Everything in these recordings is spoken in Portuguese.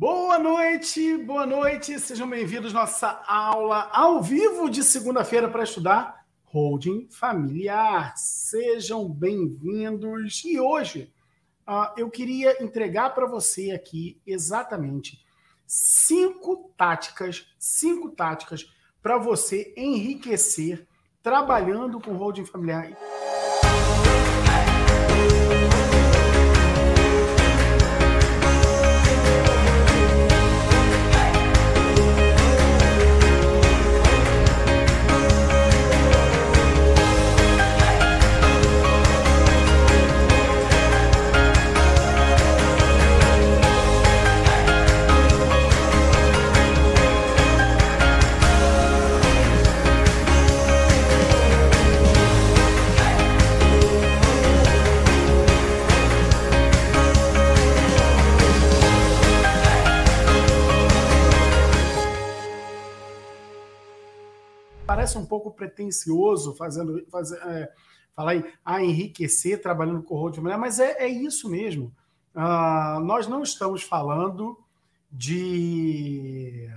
Boa noite, boa noite, sejam bem-vindos à nossa aula ao vivo de segunda-feira para estudar holding familiar. Sejam bem-vindos. E hoje uh, eu queria entregar para você aqui exatamente cinco táticas, cinco táticas para você enriquecer trabalhando com holding familiar. Parece um pouco pretencioso fazendo, fazer, é, falar em ah, enriquecer trabalhando com road mulher, mas é, é isso mesmo. Uh, nós não estamos falando de,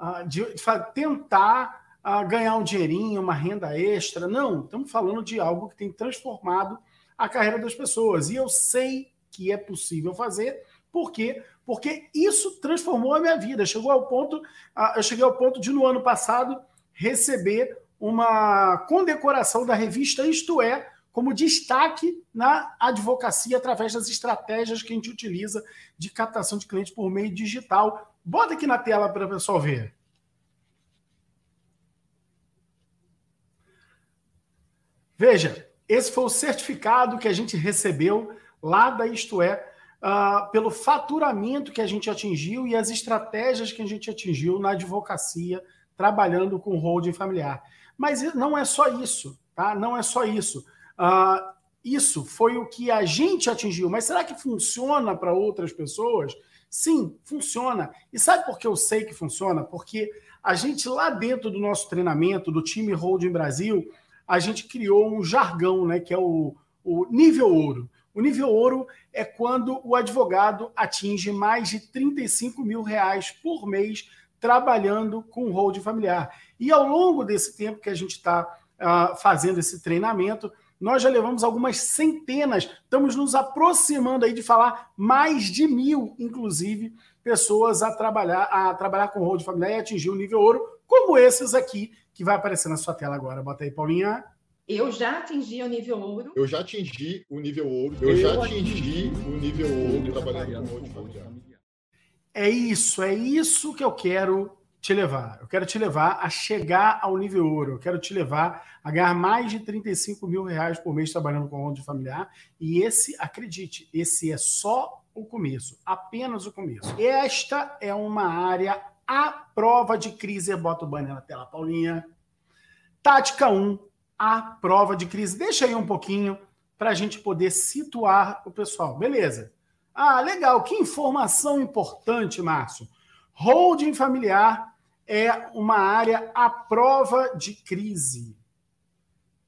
uh, de, de tentar uh, ganhar um dinheirinho, uma renda extra. Não, estamos falando de algo que tem transformado a carreira das pessoas. E eu sei que é possível fazer, por quê? Porque isso transformou a minha vida. Chegou ao ponto, eu cheguei ao ponto de, no ano passado, receber uma condecoração da revista Isto É, como destaque na advocacia através das estratégias que a gente utiliza de captação de clientes por meio digital. Bota aqui na tela para o pessoal ver. Veja, esse foi o certificado que a gente recebeu lá da Isto É, uh, pelo faturamento que a gente atingiu e as estratégias que a gente atingiu na advocacia trabalhando com holding familiar. Mas não é só isso, tá? Não é só isso. Uh, isso foi o que a gente atingiu. Mas será que funciona para outras pessoas? Sim, funciona. E sabe por que eu sei que funciona? Porque a gente lá dentro do nosso treinamento, do time Holding Brasil, a gente criou um jargão, né? Que é o, o nível ouro. O nível ouro é quando o advogado atinge mais de 35 mil reais por mês trabalhando com hold familiar. E ao longo desse tempo que a gente está uh, fazendo esse treinamento, nós já levamos algumas centenas, estamos nos aproximando aí de falar mais de mil, inclusive, pessoas a trabalhar, a trabalhar com hold familiar e atingir o nível ouro, como esses aqui, que vai aparecer na sua tela agora. Bota aí, Paulinha. Eu já atingi o nível ouro. Eu já atingi o nível ouro. Eu, eu já atingi, atingi o nível ouro trabalhando com hold familiar. É isso, é isso que eu quero te levar. Eu quero te levar a chegar ao nível ouro. Eu quero te levar a ganhar mais de 35 mil reais por mês trabalhando com ronda familiar. E esse, acredite, esse é só o começo, apenas o começo. Esta é uma área à prova de crise. Bota o banner na tela, Paulinha. Tática 1, a prova de crise. Deixa aí um pouquinho para a gente poder situar o pessoal. Beleza. Ah, legal. Que informação importante, Márcio. Holding familiar é uma área à prova de crise.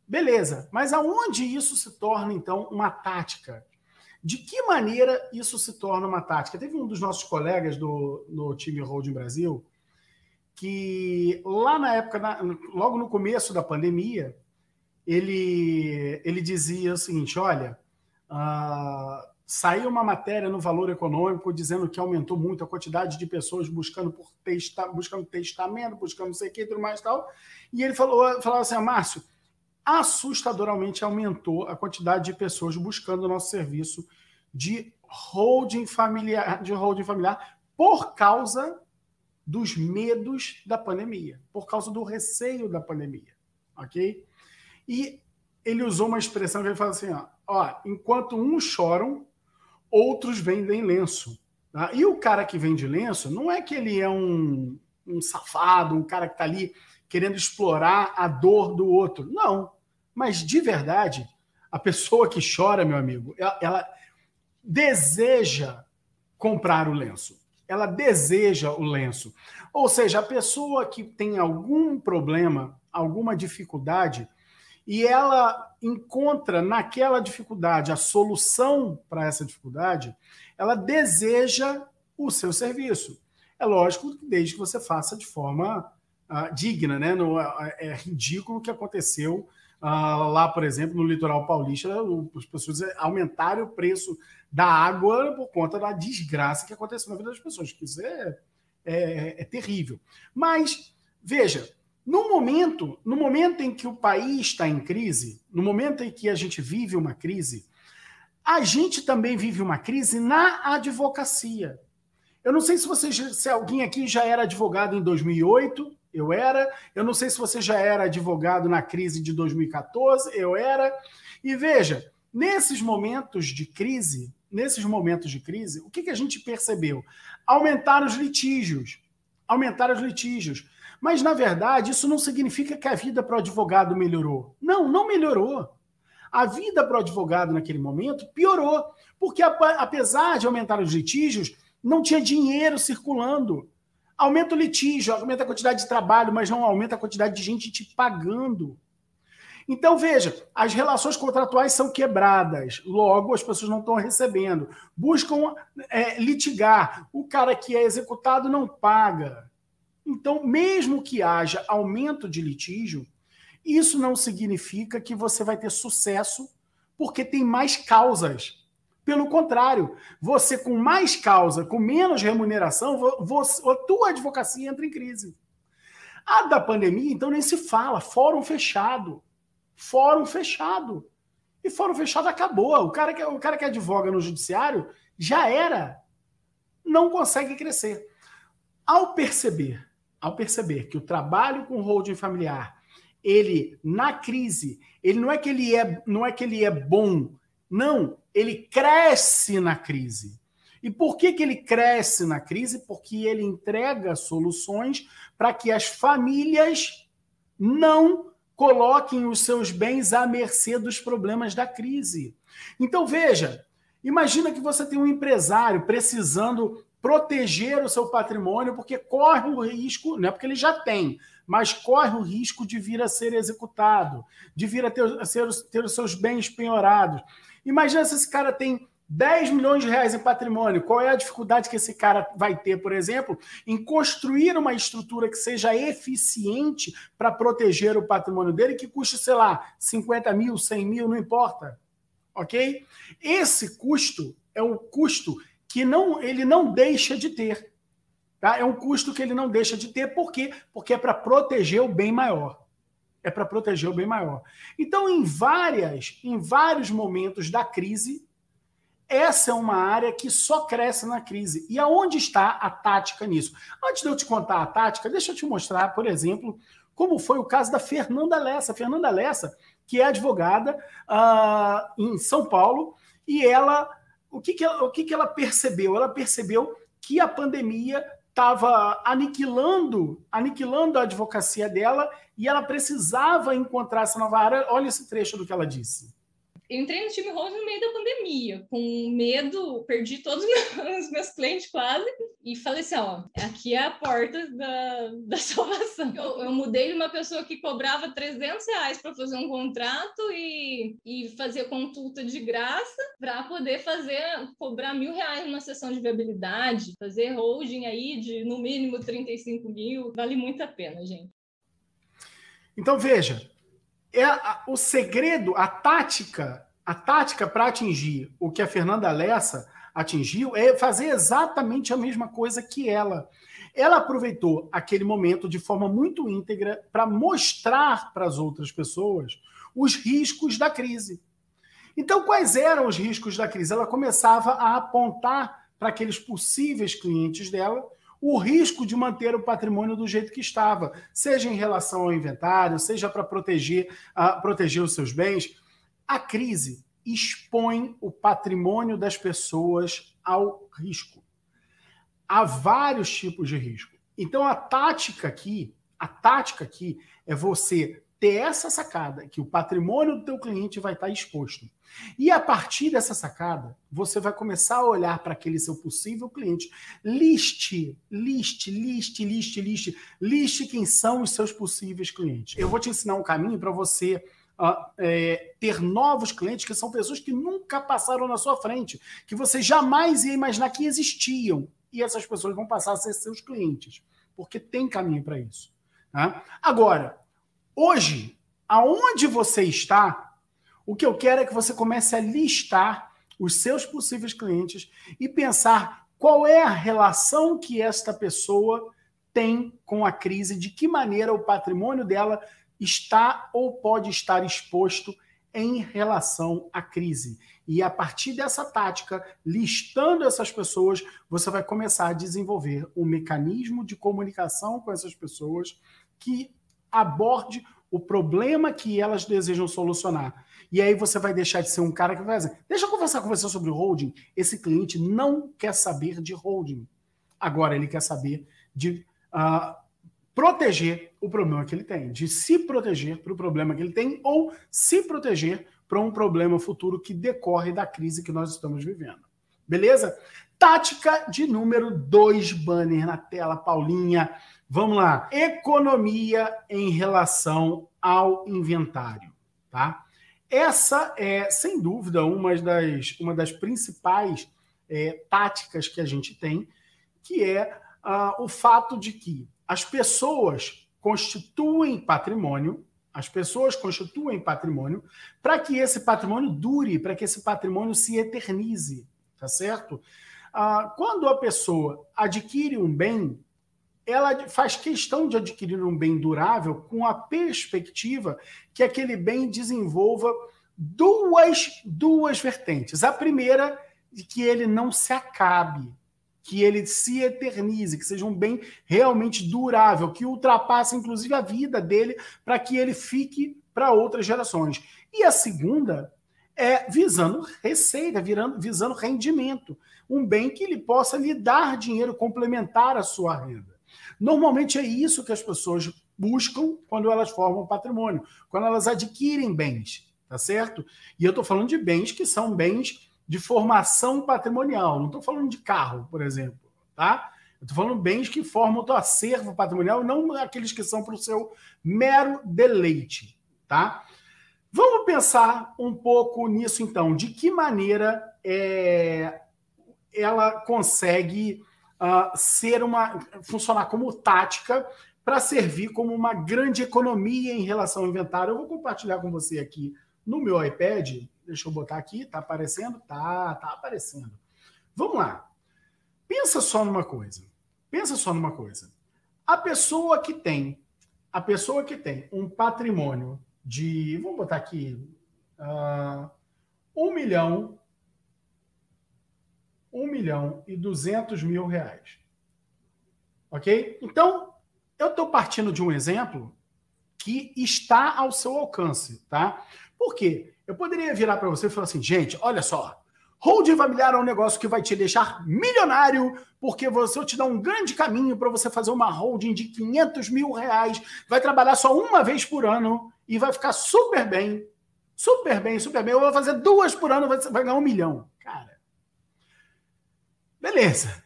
Beleza, mas aonde isso se torna, então, uma tática? De que maneira isso se torna uma tática? Teve um dos nossos colegas do, no time Holding Brasil que lá na época, na, logo no começo da pandemia, ele, ele dizia o seguinte: olha, uh, Saiu uma matéria no Valor Econômico dizendo que aumentou muito a quantidade de pessoas buscando por testa, buscando testamento, buscando não sei o que tudo mais e tal. E ele falou, falou assim, Márcio, assustadoramente aumentou a quantidade de pessoas buscando o nosso serviço de holding familiar, de holding familiar por causa dos medos da pandemia, por causa do receio da pandemia, ok? E ele usou uma expressão que ele fala assim, ó, ó enquanto uns choram, outros vendem lenço. Tá? E o cara que vende lenço não é que ele é um, um safado, um cara que está ali querendo explorar a dor do outro. Não. Mas de verdade, a pessoa que chora, meu amigo, ela, ela deseja comprar o lenço. Ela deseja o lenço. Ou seja, a pessoa que tem algum problema, alguma dificuldade, e ela encontra naquela dificuldade a solução para essa dificuldade, ela deseja o seu serviço. É lógico que desde que você faça de forma uh, digna, né? No, uh, é ridículo o que aconteceu lá, por exemplo, no litoral paulista, as pessoas aumentaram o preço da água por conta da desgraça que aconteceu na vida das pessoas. Isso é, é, é terrível. Mas, veja, no momento, no momento em que o país está em crise, no momento em que a gente vive uma crise, a gente também vive uma crise na advocacia. Eu não sei se você, se alguém aqui já era advogado em 2008, eu era. Eu não sei se você já era advogado na crise de 2014, eu era. E veja, nesses momentos de crise, nesses momentos de crise, o que, que a gente percebeu? Aumentar os litígios. Aumentar os litígios. Mas, na verdade, isso não significa que a vida para o advogado melhorou. Não, não melhorou. A vida para o advogado naquele momento piorou. Porque, apesar de aumentar os litígios, não tinha dinheiro circulando. Aumenta o litígio, aumenta a quantidade de trabalho, mas não aumenta a quantidade de gente te pagando. Então, veja, as relações contratuais são quebradas, logo as pessoas não estão recebendo. Buscam é, litigar. O cara que é executado não paga. Então, mesmo que haja aumento de litígio, isso não significa que você vai ter sucesso, porque tem mais causas. Pelo contrário, você com mais causa, com menos remuneração, você, a tua advocacia entra em crise. A da pandemia, então, nem se fala. Fórum fechado. Fórum fechado. E fórum fechado acabou. O cara que, o cara que advoga no judiciário já era. Não consegue crescer. Ao perceber, ao perceber que o trabalho com holding familiar, ele na crise, ele não é que ele é, não é que ele é bom, não, ele cresce na crise. E por que, que ele cresce na crise? Porque ele entrega soluções para que as famílias não coloquem os seus bens à mercê dos problemas da crise. Então, veja, imagina que você tem um empresário precisando proteger o seu patrimônio, porque corre o risco, não é porque ele já tem, mas corre o risco de vir a ser executado, de vir a ter, a ser, ter os seus bens penhorados. Imagina se esse cara tem 10 milhões de reais em patrimônio. Qual é a dificuldade que esse cara vai ter, por exemplo, em construir uma estrutura que seja eficiente para proteger o patrimônio dele, que custe, sei lá, 50 mil, 100 mil, não importa. Ok? Esse custo é um custo que não, ele não deixa de ter. Tá? É um custo que ele não deixa de ter. Por quê? Porque é para proteger o bem maior é para proteger o bem maior. Então, em várias, em vários momentos da crise, essa é uma área que só cresce na crise. E aonde está a tática nisso? Antes de eu te contar a tática, deixa eu te mostrar, por exemplo, como foi o caso da Fernanda Lessa. Fernanda Lessa, que é advogada uh, em São Paulo, e ela, o que, que ela, o que, que ela percebeu? Ela percebeu que a pandemia estava aniquilando, aniquilando a advocacia dela e ela precisava encontrar essa nova área. Olha esse trecho do que ela disse entrei no time Rose no meio da pandemia, com medo, perdi todos os meus clientes quase, e falei assim, ó, aqui é a porta da, da salvação. Eu, eu mudei de uma pessoa que cobrava 300 reais para fazer um contrato e, e fazer consulta de graça para poder fazer, cobrar mil reais numa sessão de viabilidade, fazer holding aí de no mínimo 35 mil, vale muito a pena, gente. Então, veja, é a, o segredo, a tática, a tática para atingir o que a Fernanda Lessa atingiu é fazer exatamente a mesma coisa que ela. Ela aproveitou aquele momento de forma muito íntegra para mostrar para as outras pessoas os riscos da crise. Então, quais eram os riscos da crise? Ela começava a apontar para aqueles possíveis clientes dela o risco de manter o patrimônio do jeito que estava, seja em relação ao inventário, seja para proteger, uh, proteger os seus bens. A crise expõe o patrimônio das pessoas ao risco. Há vários tipos de risco. Então a tática aqui, a tática aqui é você ter essa sacada que o patrimônio do teu cliente vai estar exposto. E a partir dessa sacada, você vai começar a olhar para aquele seu possível cliente, liste, liste, liste, liste, liste, liste quem são os seus possíveis clientes. Eu vou te ensinar um caminho para você uh, é, ter novos clientes que são pessoas que nunca passaram na sua frente, que você jamais ia imaginar que existiam. e essas pessoas vão passar a ser seus clientes, porque tem caminho para isso. Né? Agora, hoje, aonde você está, o que eu quero é que você comece a listar os seus possíveis clientes e pensar qual é a relação que esta pessoa tem com a crise, de que maneira o patrimônio dela está ou pode estar exposto em relação à crise. E a partir dessa tática, listando essas pessoas, você vai começar a desenvolver um mecanismo de comunicação com essas pessoas que aborde o problema que elas desejam solucionar. E aí você vai deixar de ser um cara que vai dizer, deixa eu conversar com você sobre holding. Esse cliente não quer saber de holding. Agora ele quer saber de uh, proteger o problema que ele tem, de se proteger para o problema que ele tem ou se proteger para um problema futuro que decorre da crise que nós estamos vivendo. Beleza? Tática de número 2, banner na tela, Paulinha. Vamos lá. Economia em relação ao inventário, tá? Essa é, sem dúvida, uma das, uma das principais é, táticas que a gente tem, que é uh, o fato de que as pessoas constituem patrimônio, as pessoas constituem patrimônio para que esse patrimônio dure, para que esse patrimônio se eternize, tá certo? Ah, quando a pessoa adquire um bem, ela faz questão de adquirir um bem durável com a perspectiva que aquele bem desenvolva duas, duas vertentes. A primeira, que ele não se acabe, que ele se eternize, que seja um bem realmente durável, que ultrapasse inclusive a vida dele para que ele fique para outras gerações. E a segunda é visando receita, virando, visando rendimento, um bem que ele possa lhe dar dinheiro complementar à sua renda. Normalmente é isso que as pessoas buscam quando elas formam patrimônio, quando elas adquirem bens, tá certo? E eu estou falando de bens que são bens de formação patrimonial. Não estou falando de carro, por exemplo, tá? Estou falando bens que formam o teu acervo patrimonial, não aqueles que são para o seu mero deleite, tá? Vamos pensar um pouco nisso, então. De que maneira é, ela consegue uh, ser uma funcionar como tática para servir como uma grande economia em relação ao inventário? Eu vou compartilhar com você aqui no meu iPad Deixa eu botar aqui, tá aparecendo? Tá, tá aparecendo. Vamos lá. Pensa só numa coisa. Pensa só numa coisa. A pessoa que tem, a pessoa que tem um patrimônio de, vamos botar aqui, uh, um milhão, um milhão e duzentos mil reais. Ok? Então, eu estou partindo de um exemplo que está ao seu alcance, tá? Por quê? Eu poderia virar para você e falar assim, gente, olha só, holding familiar é um negócio que vai te deixar milionário, porque você te dá um grande caminho para você fazer uma holding de 500 mil reais, vai trabalhar só uma vez por ano e vai ficar super bem, super bem, super bem. Eu vou fazer duas por ano, vai ganhar um milhão. Cara, beleza.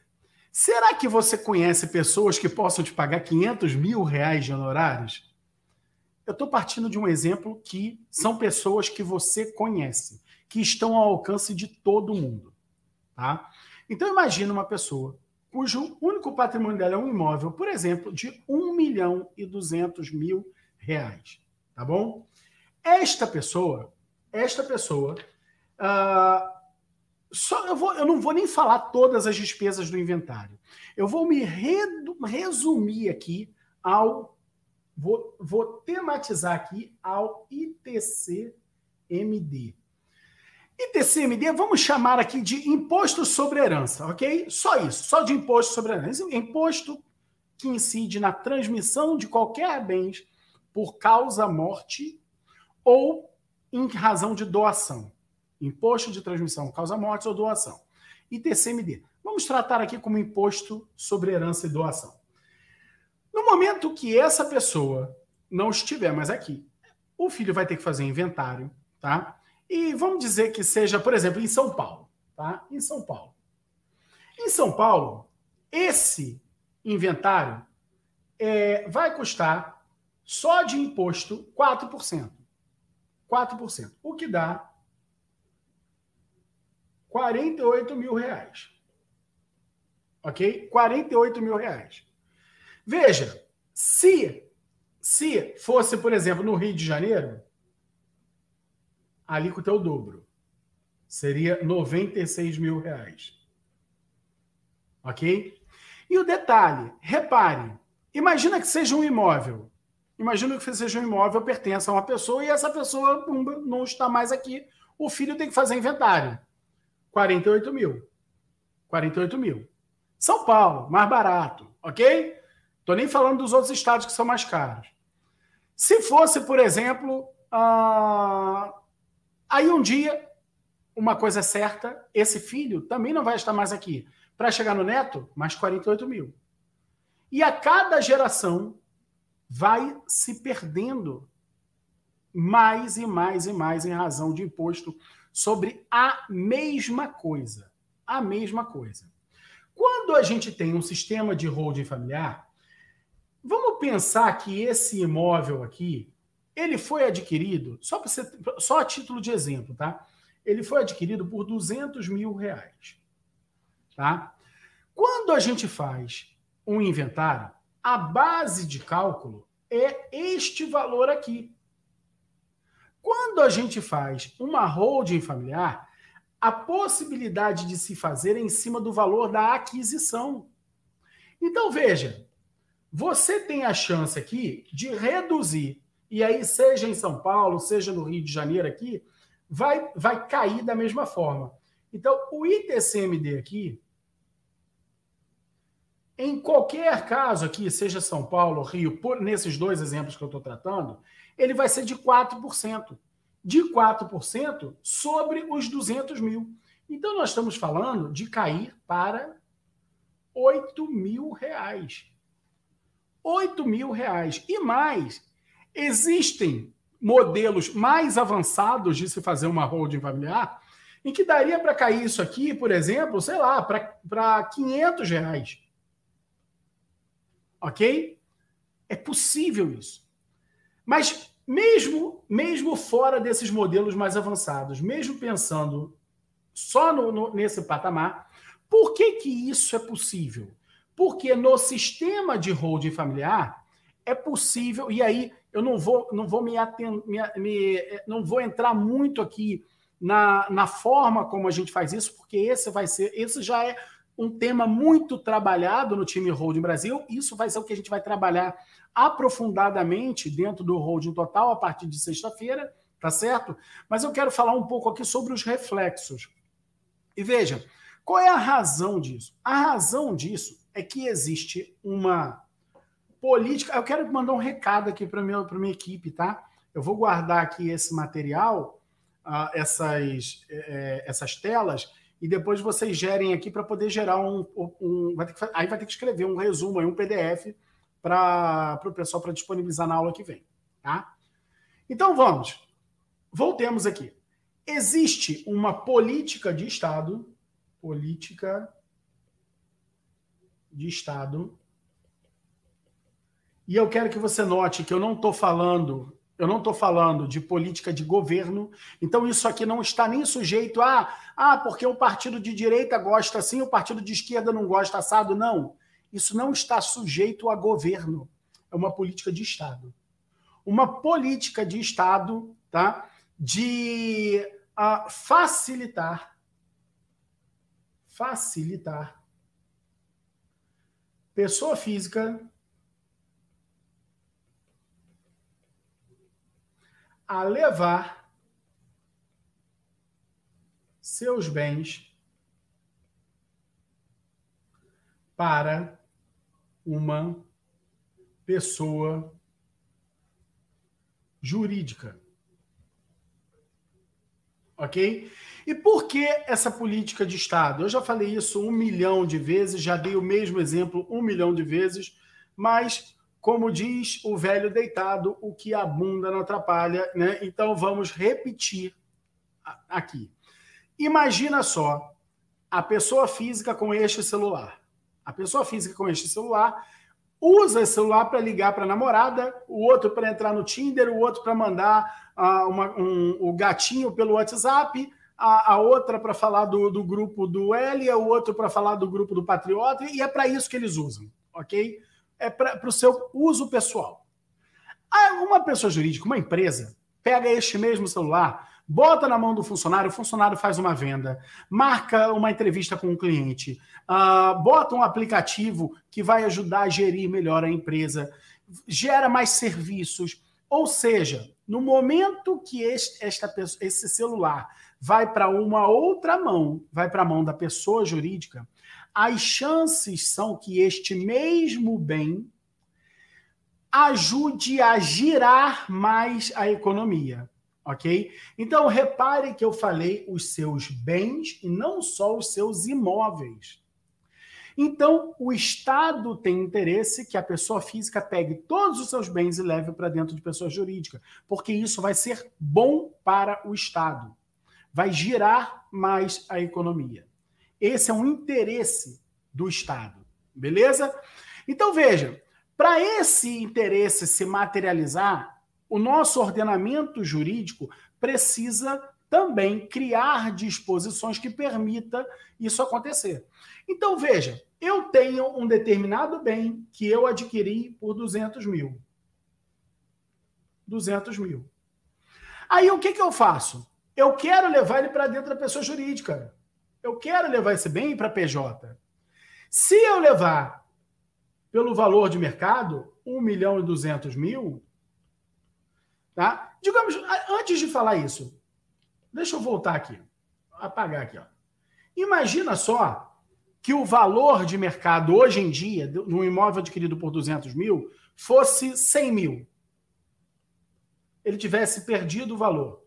Será que você conhece pessoas que possam te pagar 500 mil reais de honorários? Eu estou partindo de um exemplo que são pessoas que você conhece, que estão ao alcance de todo mundo. Tá? Então imagine uma pessoa cujo único patrimônio dela é um imóvel, por exemplo, de 1 milhão e 200 mil reais. Tá bom? Esta pessoa, esta pessoa, uh, só eu, vou, eu não vou nem falar todas as despesas do inventário. Eu vou me resumir aqui ao Vou, vou tematizar aqui ao ITCMD. ITCMD, vamos chamar aqui de imposto sobre herança, ok? Só isso, só de imposto sobre herança. Imposto que incide na transmissão de qualquer bens por causa morte ou em razão de doação. Imposto de transmissão, causa morte ou doação. ITCMD. Vamos tratar aqui como imposto sobre herança e doação. No momento que essa pessoa não estiver mais aqui, o filho vai ter que fazer inventário, tá? E vamos dizer que seja, por exemplo, em São Paulo, tá? Em São Paulo. Em São Paulo, esse inventário é, vai custar só de imposto 4%. 4%. O que dá 48 mil reais. Ok? 48 mil reais. Veja, se, se fosse, por exemplo, no Rio de Janeiro, a alíquota é o dobro. Seria 96 mil reais. Ok? E o detalhe, repare, imagina que seja um imóvel. Imagina que seja um imóvel, pertence a uma pessoa e essa pessoa não está mais aqui. O filho tem que fazer inventário. 48 mil. 48 mil. São Paulo, mais barato, ok? Estou nem falando dos outros estados que são mais caros. Se fosse, por exemplo, uh... aí um dia, uma coisa é certa, esse filho também não vai estar mais aqui. Para chegar no neto, mais 48 mil. E a cada geração vai se perdendo mais e mais e mais em razão de imposto sobre a mesma coisa. A mesma coisa. Quando a gente tem um sistema de holding familiar, vamos pensar que esse imóvel aqui, ele foi adquirido, só, você, só a título de exemplo, tá? Ele foi adquirido por 200 mil reais. Tá? Quando a gente faz um inventário, a base de cálculo é este valor aqui. Quando a gente faz uma holding familiar, a possibilidade de se fazer é em cima do valor da aquisição. Então, veja, você tem a chance aqui de reduzir, e aí, seja em São Paulo, seja no Rio de Janeiro aqui, vai, vai cair da mesma forma. Então, o ITCMD aqui, em qualquer caso aqui, seja São Paulo, Rio, por, nesses dois exemplos que eu estou tratando, ele vai ser de 4%. De 4% sobre os 200 mil. Então, nós estamos falando de cair para 8 mil reais. 8 mil reais. E mais, existem modelos mais avançados de se fazer uma holding familiar em que daria para cair isso aqui, por exemplo, sei lá, para 500 reais. Ok? É possível isso. Mas mesmo, mesmo fora desses modelos mais avançados, mesmo pensando só no, no, nesse patamar, por que, que isso é possível? Porque no sistema de holding familiar é possível, e aí eu não vou, não vou me, aten, me, me não vou entrar muito aqui na, na forma como a gente faz isso, porque esse vai ser, esse já é um tema muito trabalhado no time Holding Brasil. Isso vai ser o que a gente vai trabalhar aprofundadamente dentro do Holding Total a partir de sexta-feira, tá certo? Mas eu quero falar um pouco aqui sobre os reflexos. E veja, qual é a razão disso? A razão disso é que existe uma política. Eu quero mandar um recado aqui para minha, minha equipe, tá? Eu vou guardar aqui esse material, uh, essas, é, essas telas e depois vocês gerem aqui para poder gerar um. um vai que, aí vai ter que escrever um resumo, um PDF para o pessoal para disponibilizar na aula que vem. Tá? Então vamos. Voltemos aqui. Existe uma política de Estado, política de Estado, e eu quero que você note que eu não estou falando eu não estou falando de política de governo, então isso aqui não está nem sujeito a, ah, porque o partido de direita gosta assim, o partido de esquerda não gosta assado. Não. Isso não está sujeito a governo. É uma política de Estado. Uma política de Estado tá, de uh, facilitar, facilitar pessoa física a levar seus bens para uma pessoa jurídica. Ok? E por que essa política de Estado? Eu já falei isso um milhão de vezes, já dei o mesmo exemplo um milhão de vezes, mas como diz o velho deitado, o que a bunda não atrapalha, né? Então vamos repetir aqui. Imagina só a pessoa física com este celular. A pessoa física com este celular usa esse celular para ligar para a namorada, o outro para entrar no Tinder, o outro para mandar uh, uma, um, o gatinho pelo WhatsApp, a, a outra para falar do, do grupo do L, a outro para falar do grupo do Patriota, e é para isso que eles usam, ok? É para o seu uso pessoal. Uma pessoa jurídica, uma empresa, pega este mesmo celular, bota na mão do funcionário, o funcionário faz uma venda, marca uma entrevista com o um cliente, uh, bota um aplicativo que vai ajudar a gerir melhor a empresa, gera mais serviços. Ou seja, no momento que este, esta, esse celular vai para uma outra mão, vai para a mão da pessoa jurídica, as chances são que este mesmo bem ajude a girar mais a economia, ok? Então repare que eu falei os seus bens e não só os seus imóveis. Então, o Estado tem interesse que a pessoa física pegue todos os seus bens e leve para dentro de pessoa jurídica, porque isso vai ser bom para o Estado. Vai girar mais a economia. Esse é um interesse do Estado, beleza? Então, veja, para esse interesse se materializar, o nosso ordenamento jurídico precisa também criar disposições que permita isso acontecer. Então, veja, eu tenho um determinado bem que eu adquiri por 200 mil. 200 mil. Aí o que, que eu faço? Eu quero levar ele para dentro da pessoa jurídica. Eu quero levar esse bem para PJ. Se eu levar pelo valor de mercado, 1 milhão e 200 mil, tá? Digamos, antes de falar isso, deixa eu voltar aqui, apagar aqui, ó. Imagina só que o valor de mercado hoje em dia, num imóvel adquirido por 200 mil, fosse 100 mil. Ele tivesse perdido o valor.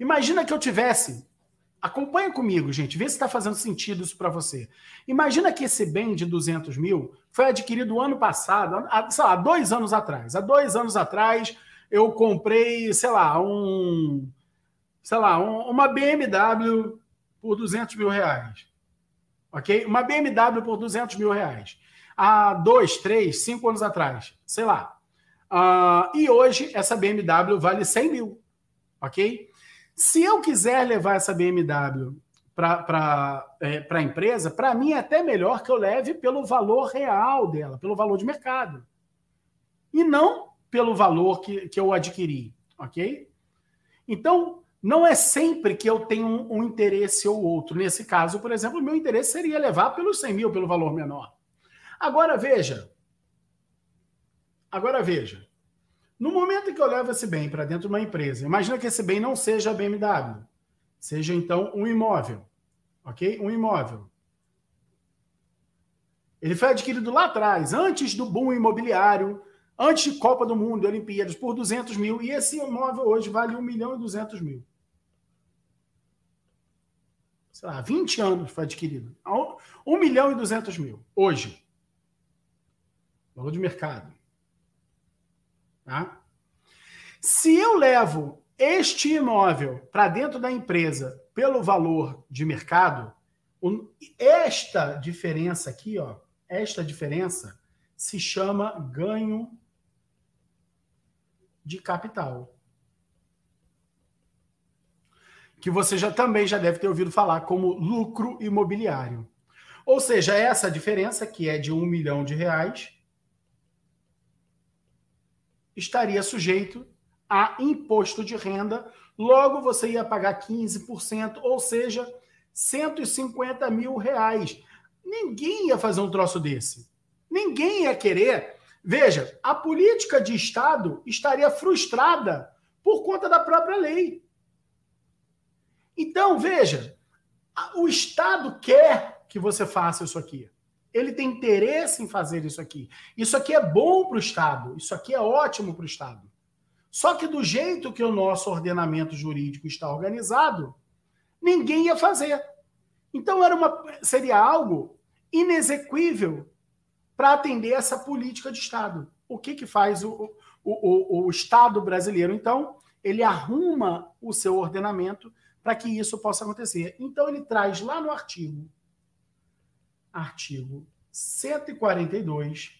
Imagina que eu tivesse Acompanha comigo, gente, vê se está fazendo sentido isso para você. Imagina que esse bem de 200 mil foi adquirido ano passado, há, sei lá, dois anos atrás. Há dois anos atrás eu comprei, sei lá, um, sei lá, um, uma BMW por 200 mil reais. Ok? Uma BMW por 200 mil reais. Há dois, três, cinco anos atrás, sei lá. Uh, e hoje essa BMW vale 100 mil. Ok? Se eu quiser levar essa BMW para é, a empresa, para mim é até melhor que eu leve pelo valor real dela, pelo valor de mercado. E não pelo valor que, que eu adquiri, ok? Então, não é sempre que eu tenho um, um interesse ou outro. Nesse caso, por exemplo, meu interesse seria levar pelos 100 mil, pelo valor menor. Agora, veja. Agora, veja. No momento que eu levo esse bem para dentro de uma empresa, imagina que esse bem não seja a BMW, seja então um imóvel, ok? Um imóvel. Ele foi adquirido lá atrás, antes do boom imobiliário, antes de Copa do Mundo, Olimpíadas, por 200 mil, e esse imóvel hoje vale 1 milhão e 200 mil. Sei lá, 20 anos foi adquirido. 1 milhão e 200 mil, hoje. Valor de mercado. Tá? Se eu levo este imóvel para dentro da empresa pelo valor de mercado, esta diferença aqui, ó, esta diferença se chama ganho de capital. Que você já também já deve ter ouvido falar como lucro imobiliário. Ou seja, essa diferença, que é de um milhão de reais, estaria sujeito a imposto de renda, logo você ia pagar 15%, ou seja, 150 mil reais. Ninguém ia fazer um troço desse. Ninguém ia querer. Veja, a política de Estado estaria frustrada por conta da própria lei. Então, veja, o Estado quer que você faça isso aqui ele tem interesse em fazer isso aqui. Isso aqui é bom para o Estado, isso aqui é ótimo para o Estado. Só que do jeito que o nosso ordenamento jurídico está organizado, ninguém ia fazer. Então era uma, seria algo inexequível para atender essa política de Estado. O que, que faz o, o, o, o Estado brasileiro? Então, ele arruma o seu ordenamento para que isso possa acontecer. Então, ele traz lá no artigo artigo 142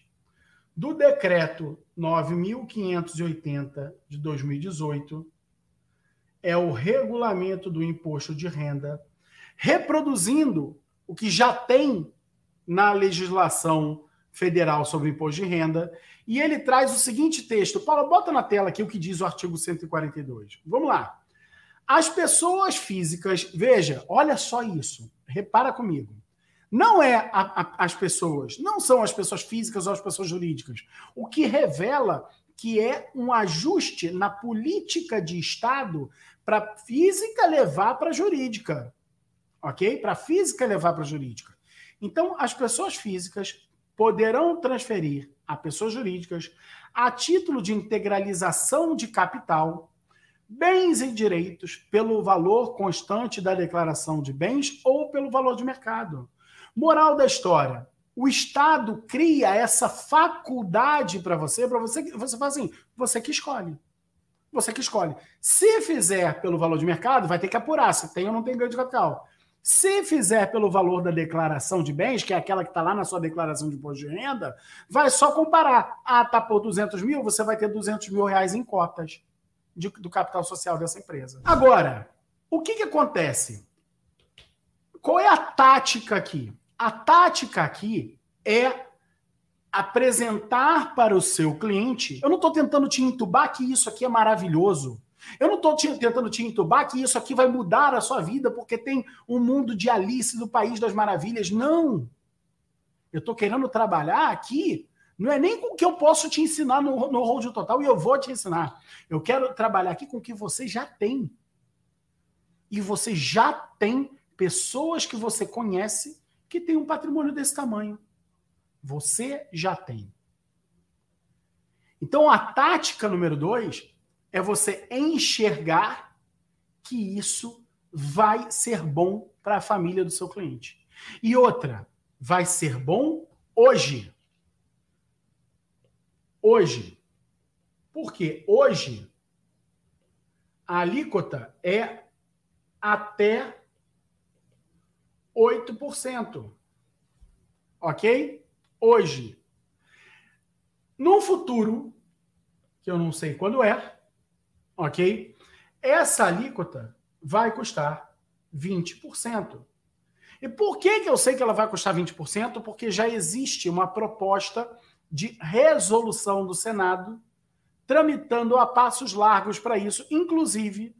do decreto 9580 de 2018, é o regulamento do imposto de renda, reproduzindo o que já tem na legislação federal sobre imposto de renda. E ele traz o seguinte texto. Paulo, bota na tela aqui o que diz o artigo 142. Vamos lá. As pessoas físicas, veja, olha só isso, repara comigo. Não é a, a, as pessoas, não são as pessoas físicas ou as pessoas jurídicas. O que revela que é um ajuste na política de Estado para física levar para jurídica. Ok? Para física levar para jurídica. Então, as pessoas físicas poderão transferir a pessoas jurídicas, a título de integralização de capital, bens e direitos pelo valor constante da declaração de bens ou pelo valor de mercado. Moral da história: o Estado cria essa faculdade para você, para você, você fala assim, você que escolhe. Você que escolhe. Se fizer pelo valor de mercado, vai ter que apurar se tem ou não tem ganho de capital. Se fizer pelo valor da declaração de bens, que é aquela que está lá na sua declaração de imposto de renda, vai só comparar. Ah, tá por 200 mil, você vai ter 200 mil reais em cotas de, do capital social dessa empresa. Agora, o que, que acontece? Qual é a tática aqui? A tática aqui é apresentar para o seu cliente. Eu não estou tentando te entubar que isso aqui é maravilhoso. Eu não estou tentando te entubar que isso aqui vai mudar a sua vida porque tem um mundo de Alice do País das Maravilhas. Não. Eu estou querendo trabalhar aqui. Não é nem com o que eu posso te ensinar no, no Hold Total e eu vou te ensinar. Eu quero trabalhar aqui com o que você já tem. E você já tem pessoas que você conhece que tem um patrimônio desse tamanho. Você já tem. Então, a tática número dois é você enxergar que isso vai ser bom para a família do seu cliente. E outra, vai ser bom hoje. Hoje. Porque hoje a alíquota é até 8%. Ok? Hoje. No futuro, que eu não sei quando é, ok? Essa alíquota vai custar 20%. E por que, que eu sei que ela vai custar 20%? Porque já existe uma proposta de resolução do Senado tramitando a passos largos para isso. Inclusive,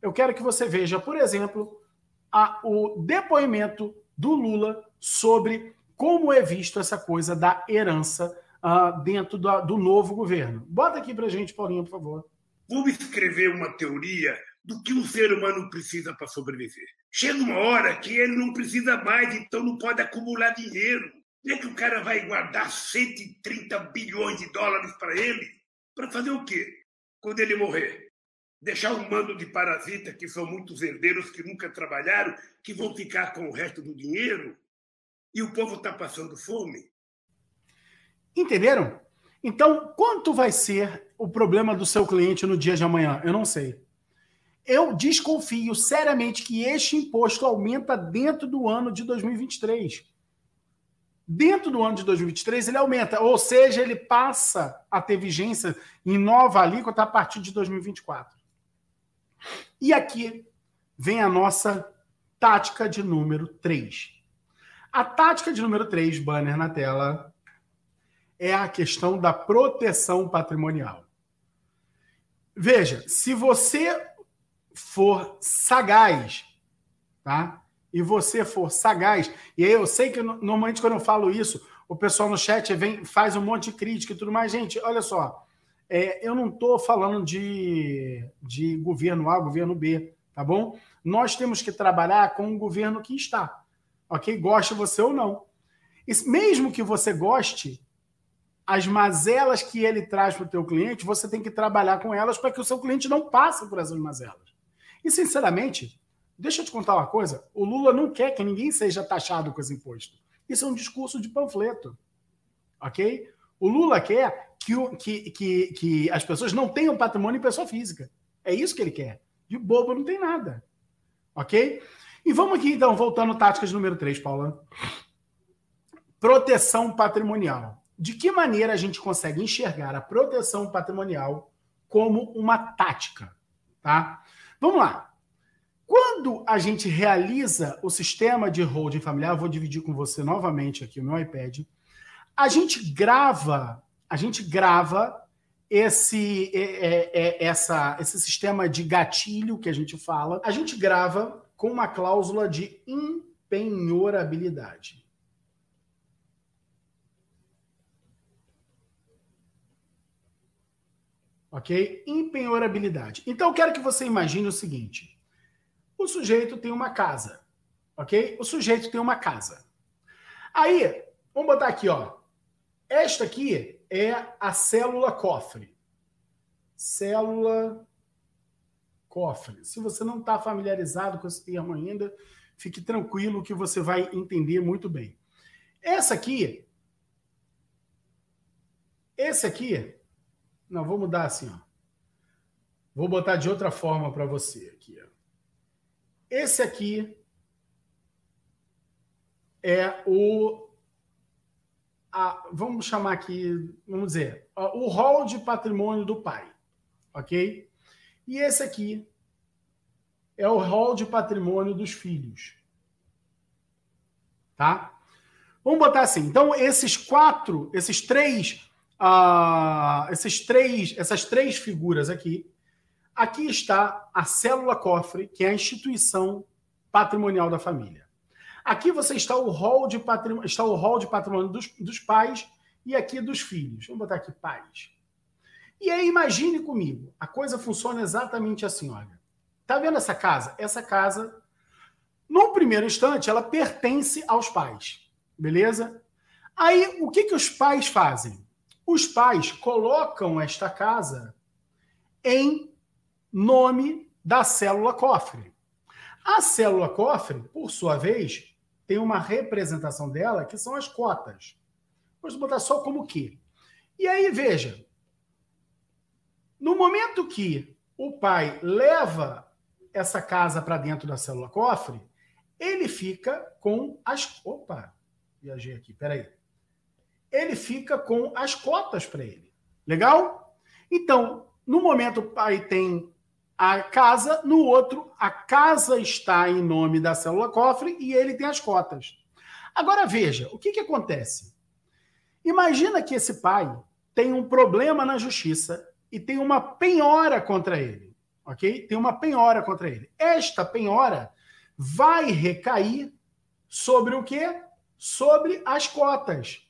eu quero que você veja, por exemplo, a, o depoimento do Lula sobre como é visto essa coisa da herança uh, dentro do, do novo governo. Bota aqui para gente, Paulinho, por favor. Vamos escrever uma teoria do que o ser humano precisa para sobreviver. Chega uma hora que ele não precisa mais, então não pode acumular dinheiro. Não é que o cara vai guardar 130 bilhões de dólares para ele? Para fazer o quê? Quando ele morrer? Deixar um mando de parasita, que são muitos herdeiros que nunca trabalharam, que vão ficar com o resto do dinheiro? E o povo está passando fome? Entenderam? Então, quanto vai ser o problema do seu cliente no dia de amanhã? Eu não sei. Eu desconfio seriamente que este imposto aumenta dentro do ano de 2023. Dentro do ano de 2023, ele aumenta, ou seja, ele passa a ter vigência em nova alíquota a partir de 2024. E aqui vem a nossa tática de número 3. A tática de número 3, banner na tela, é a questão da proteção patrimonial. Veja, se você for sagaz, tá? E você for sagaz, e aí eu sei que normalmente quando eu falo isso, o pessoal no chat vem, faz um monte de crítica e tudo mais. Gente, olha só, é, eu não estou falando de, de governo A, governo B, tá bom? Nós temos que trabalhar com o governo que está, ok? Goste você ou não. E mesmo que você goste, as mazelas que ele traz para o teu cliente, você tem que trabalhar com elas para que o seu cliente não passe por essas mazelas. E, sinceramente, deixa eu te contar uma coisa: o Lula não quer que ninguém seja taxado com esse imposto. Isso é um discurso de panfleto. Ok? O Lula quer que, que, que, que as pessoas não tenham patrimônio em pessoa física. É isso que ele quer. De bobo não tem nada. Ok? E vamos aqui, então, voltando táticas número 3, Paula. Proteção patrimonial de que maneira a gente consegue enxergar a proteção patrimonial como uma tática, tá? Vamos lá. Quando a gente realiza o sistema de holding familiar, vou dividir com você novamente aqui o meu iPad. A gente grava, a gente grava esse, é, é, essa, esse sistema de gatilho que a gente fala, a gente grava com uma cláusula de empenhorabilidade. Ok? Empenhorabilidade. Então, eu quero que você imagine o seguinte: o sujeito tem uma casa. Ok? O sujeito tem uma casa. Aí, vamos botar aqui, ó. Esta aqui é a célula cofre. Célula cofre. Se você não está familiarizado com esse termo ainda, fique tranquilo que você vai entender muito bem. Essa aqui, esse aqui, não, vou mudar assim, ó. Vou botar de outra forma para você aqui. Ó. Esse aqui é o a, vamos chamar aqui, vamos dizer, o rol de patrimônio do pai, ok? E esse aqui é o rol de patrimônio dos filhos, tá? Vamos botar assim. Então esses quatro, esses três, uh, esses três, essas três figuras aqui, aqui está a célula cofre, que é a instituição patrimonial da família. Aqui você está o rol de patrimônio, está o rol de patrimônio dos, dos pais e aqui dos filhos. Vamos botar aqui pais. E aí imagine comigo, a coisa funciona exatamente assim, olha. Tá vendo essa casa? Essa casa, no primeiro instante, ela pertence aos pais, beleza? Aí o que que os pais fazem? Os pais colocam esta casa em nome da célula cofre. A célula cofre, por sua vez, tem uma representação dela que são as cotas. Vamos botar só como que. E aí, veja, no momento que o pai leva essa casa para dentro da célula cofre, ele fica com as. Opa, viajei aqui, peraí. Ele fica com as cotas para ele. Legal? Então, no momento o pai tem a casa, no outro, a casa está em nome da célula cofre e ele tem as cotas. Agora veja, o que, que acontece? Imagina que esse pai tem um problema na justiça e tem uma penhora contra ele, ok? Tem uma penhora contra ele. Esta penhora vai recair sobre o quê? Sobre as cotas.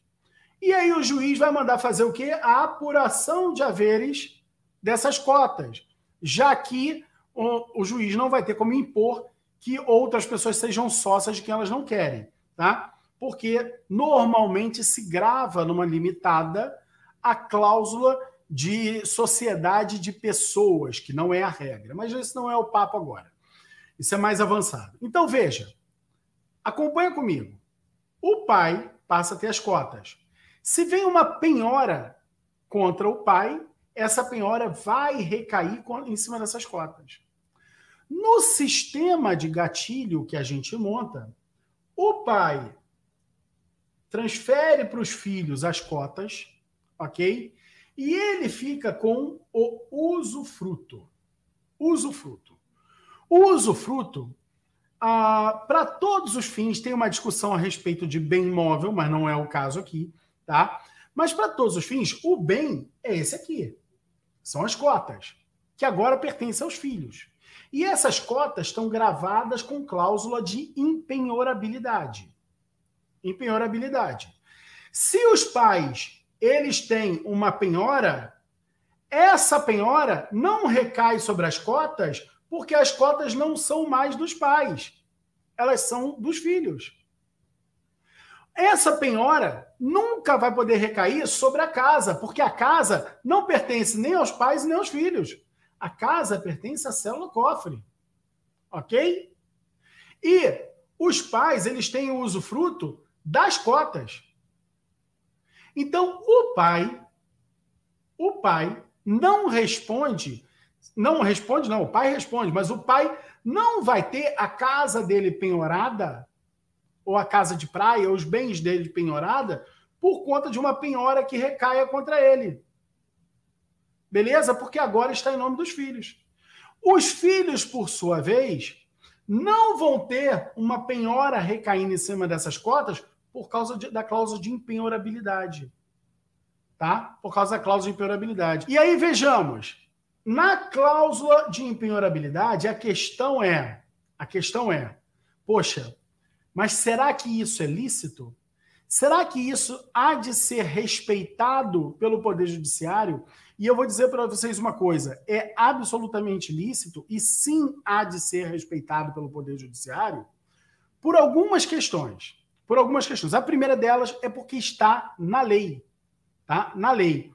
E aí o juiz vai mandar fazer o quê? A apuração de haveres dessas cotas já que o, o juiz não vai ter como impor que outras pessoas sejam sócias de quem elas não querem, tá? Porque normalmente se grava numa limitada a cláusula de sociedade de pessoas, que não é a regra. Mas esse não é o papo agora. Isso é mais avançado. Então veja, acompanha comigo. O pai passa a ter as cotas. Se vem uma penhora contra o pai, essa penhora vai recair em cima dessas cotas. No sistema de gatilho que a gente monta, o pai transfere para os filhos as cotas, ok? E ele fica com o usufruto. Usufruto. O usufruto, ah, para todos os fins, tem uma discussão a respeito de bem imóvel, mas não é o caso aqui, tá? Mas para todos os fins, o bem é esse aqui. São as cotas, que agora pertencem aos filhos. E essas cotas estão gravadas com cláusula de empenhorabilidade. Empenhorabilidade. Se os pais eles têm uma penhora, essa penhora não recai sobre as cotas, porque as cotas não são mais dos pais. Elas são dos filhos. Essa penhora nunca vai poder recair sobre a casa, porque a casa não pertence nem aos pais nem aos filhos. A casa pertence à célula cofre. Ok? E os pais, eles têm o usufruto das cotas. Então, o pai, o pai não responde, não responde, não, o pai responde, mas o pai não vai ter a casa dele penhorada ou a casa de praia, ou os bens dele de penhorada, por conta de uma penhora que recaia contra ele. Beleza? Porque agora está em nome dos filhos. Os filhos, por sua vez, não vão ter uma penhora recaindo em cima dessas cotas por causa de, da cláusula de empenhorabilidade. Tá? Por causa da cláusula de empenhorabilidade. E aí vejamos, na cláusula de empenhorabilidade, a questão é, a questão é, poxa, mas será que isso é lícito? Será que isso há de ser respeitado pelo Poder Judiciário? E eu vou dizer para vocês uma coisa: é absolutamente lícito e sim há de ser respeitado pelo Poder Judiciário por algumas questões. Por algumas questões. A primeira delas é porque está na lei. Tá? Na lei.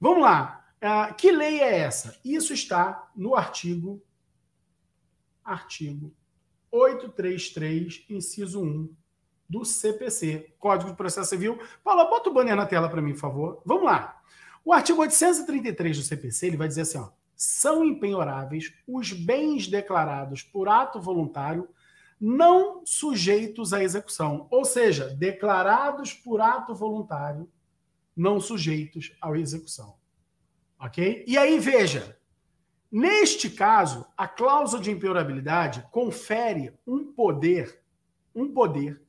Vamos lá. Uh, que lei é essa? Isso está no artigo artigo 833, inciso 1 do CPC, Código de Processo Civil. Paula, bota o banner na tela para mim, por favor. Vamos lá. O artigo 833 do CPC ele vai dizer assim: ó, são empenhoráveis os bens declarados por ato voluntário não sujeitos à execução, ou seja, declarados por ato voluntário não sujeitos à execução. Ok? E aí, veja, neste caso, a cláusula de empenhorabilidade confere um poder, um poder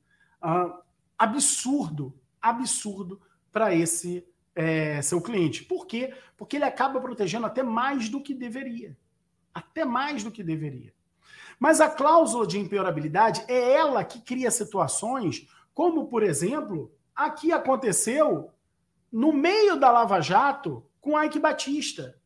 uh, absurdo, absurdo para esse é, seu cliente. Por quê? Porque ele acaba protegendo até mais do que deveria. Até mais do que deveria. Mas a cláusula de empenhorabilidade é ela que cria situações como, por exemplo, aqui aconteceu no meio da Lava Jato com Ike Batista.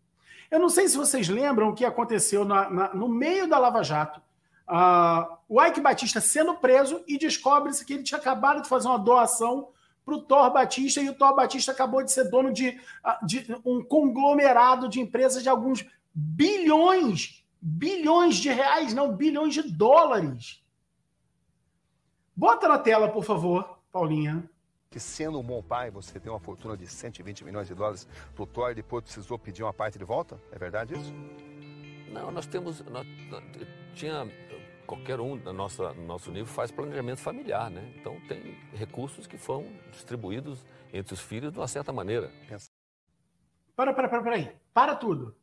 Eu não sei se vocês lembram o que aconteceu na, na, no meio da Lava Jato. Uh, o Ike Batista sendo preso e descobre-se que ele tinha acabado de fazer uma doação para o Thor Batista e o Thor Batista acabou de ser dono de, ah, de um conglomerado de empresas de alguns bilhões, bilhões de reais, não, bilhões de dólares. Bota na tela, por favor, Paulinha. Que sendo um bom pai, você tem uma fortuna de 120 milhões de dólares para o Thor e depois precisou pedir uma parte de volta? É verdade isso? Não, nós temos. Nós, tinha qualquer um no nosso, no nosso nível faz planejamento familiar, né? Então tem recursos que foram distribuídos entre os filhos de uma certa maneira. Para, para, para, para aí. Para tudo.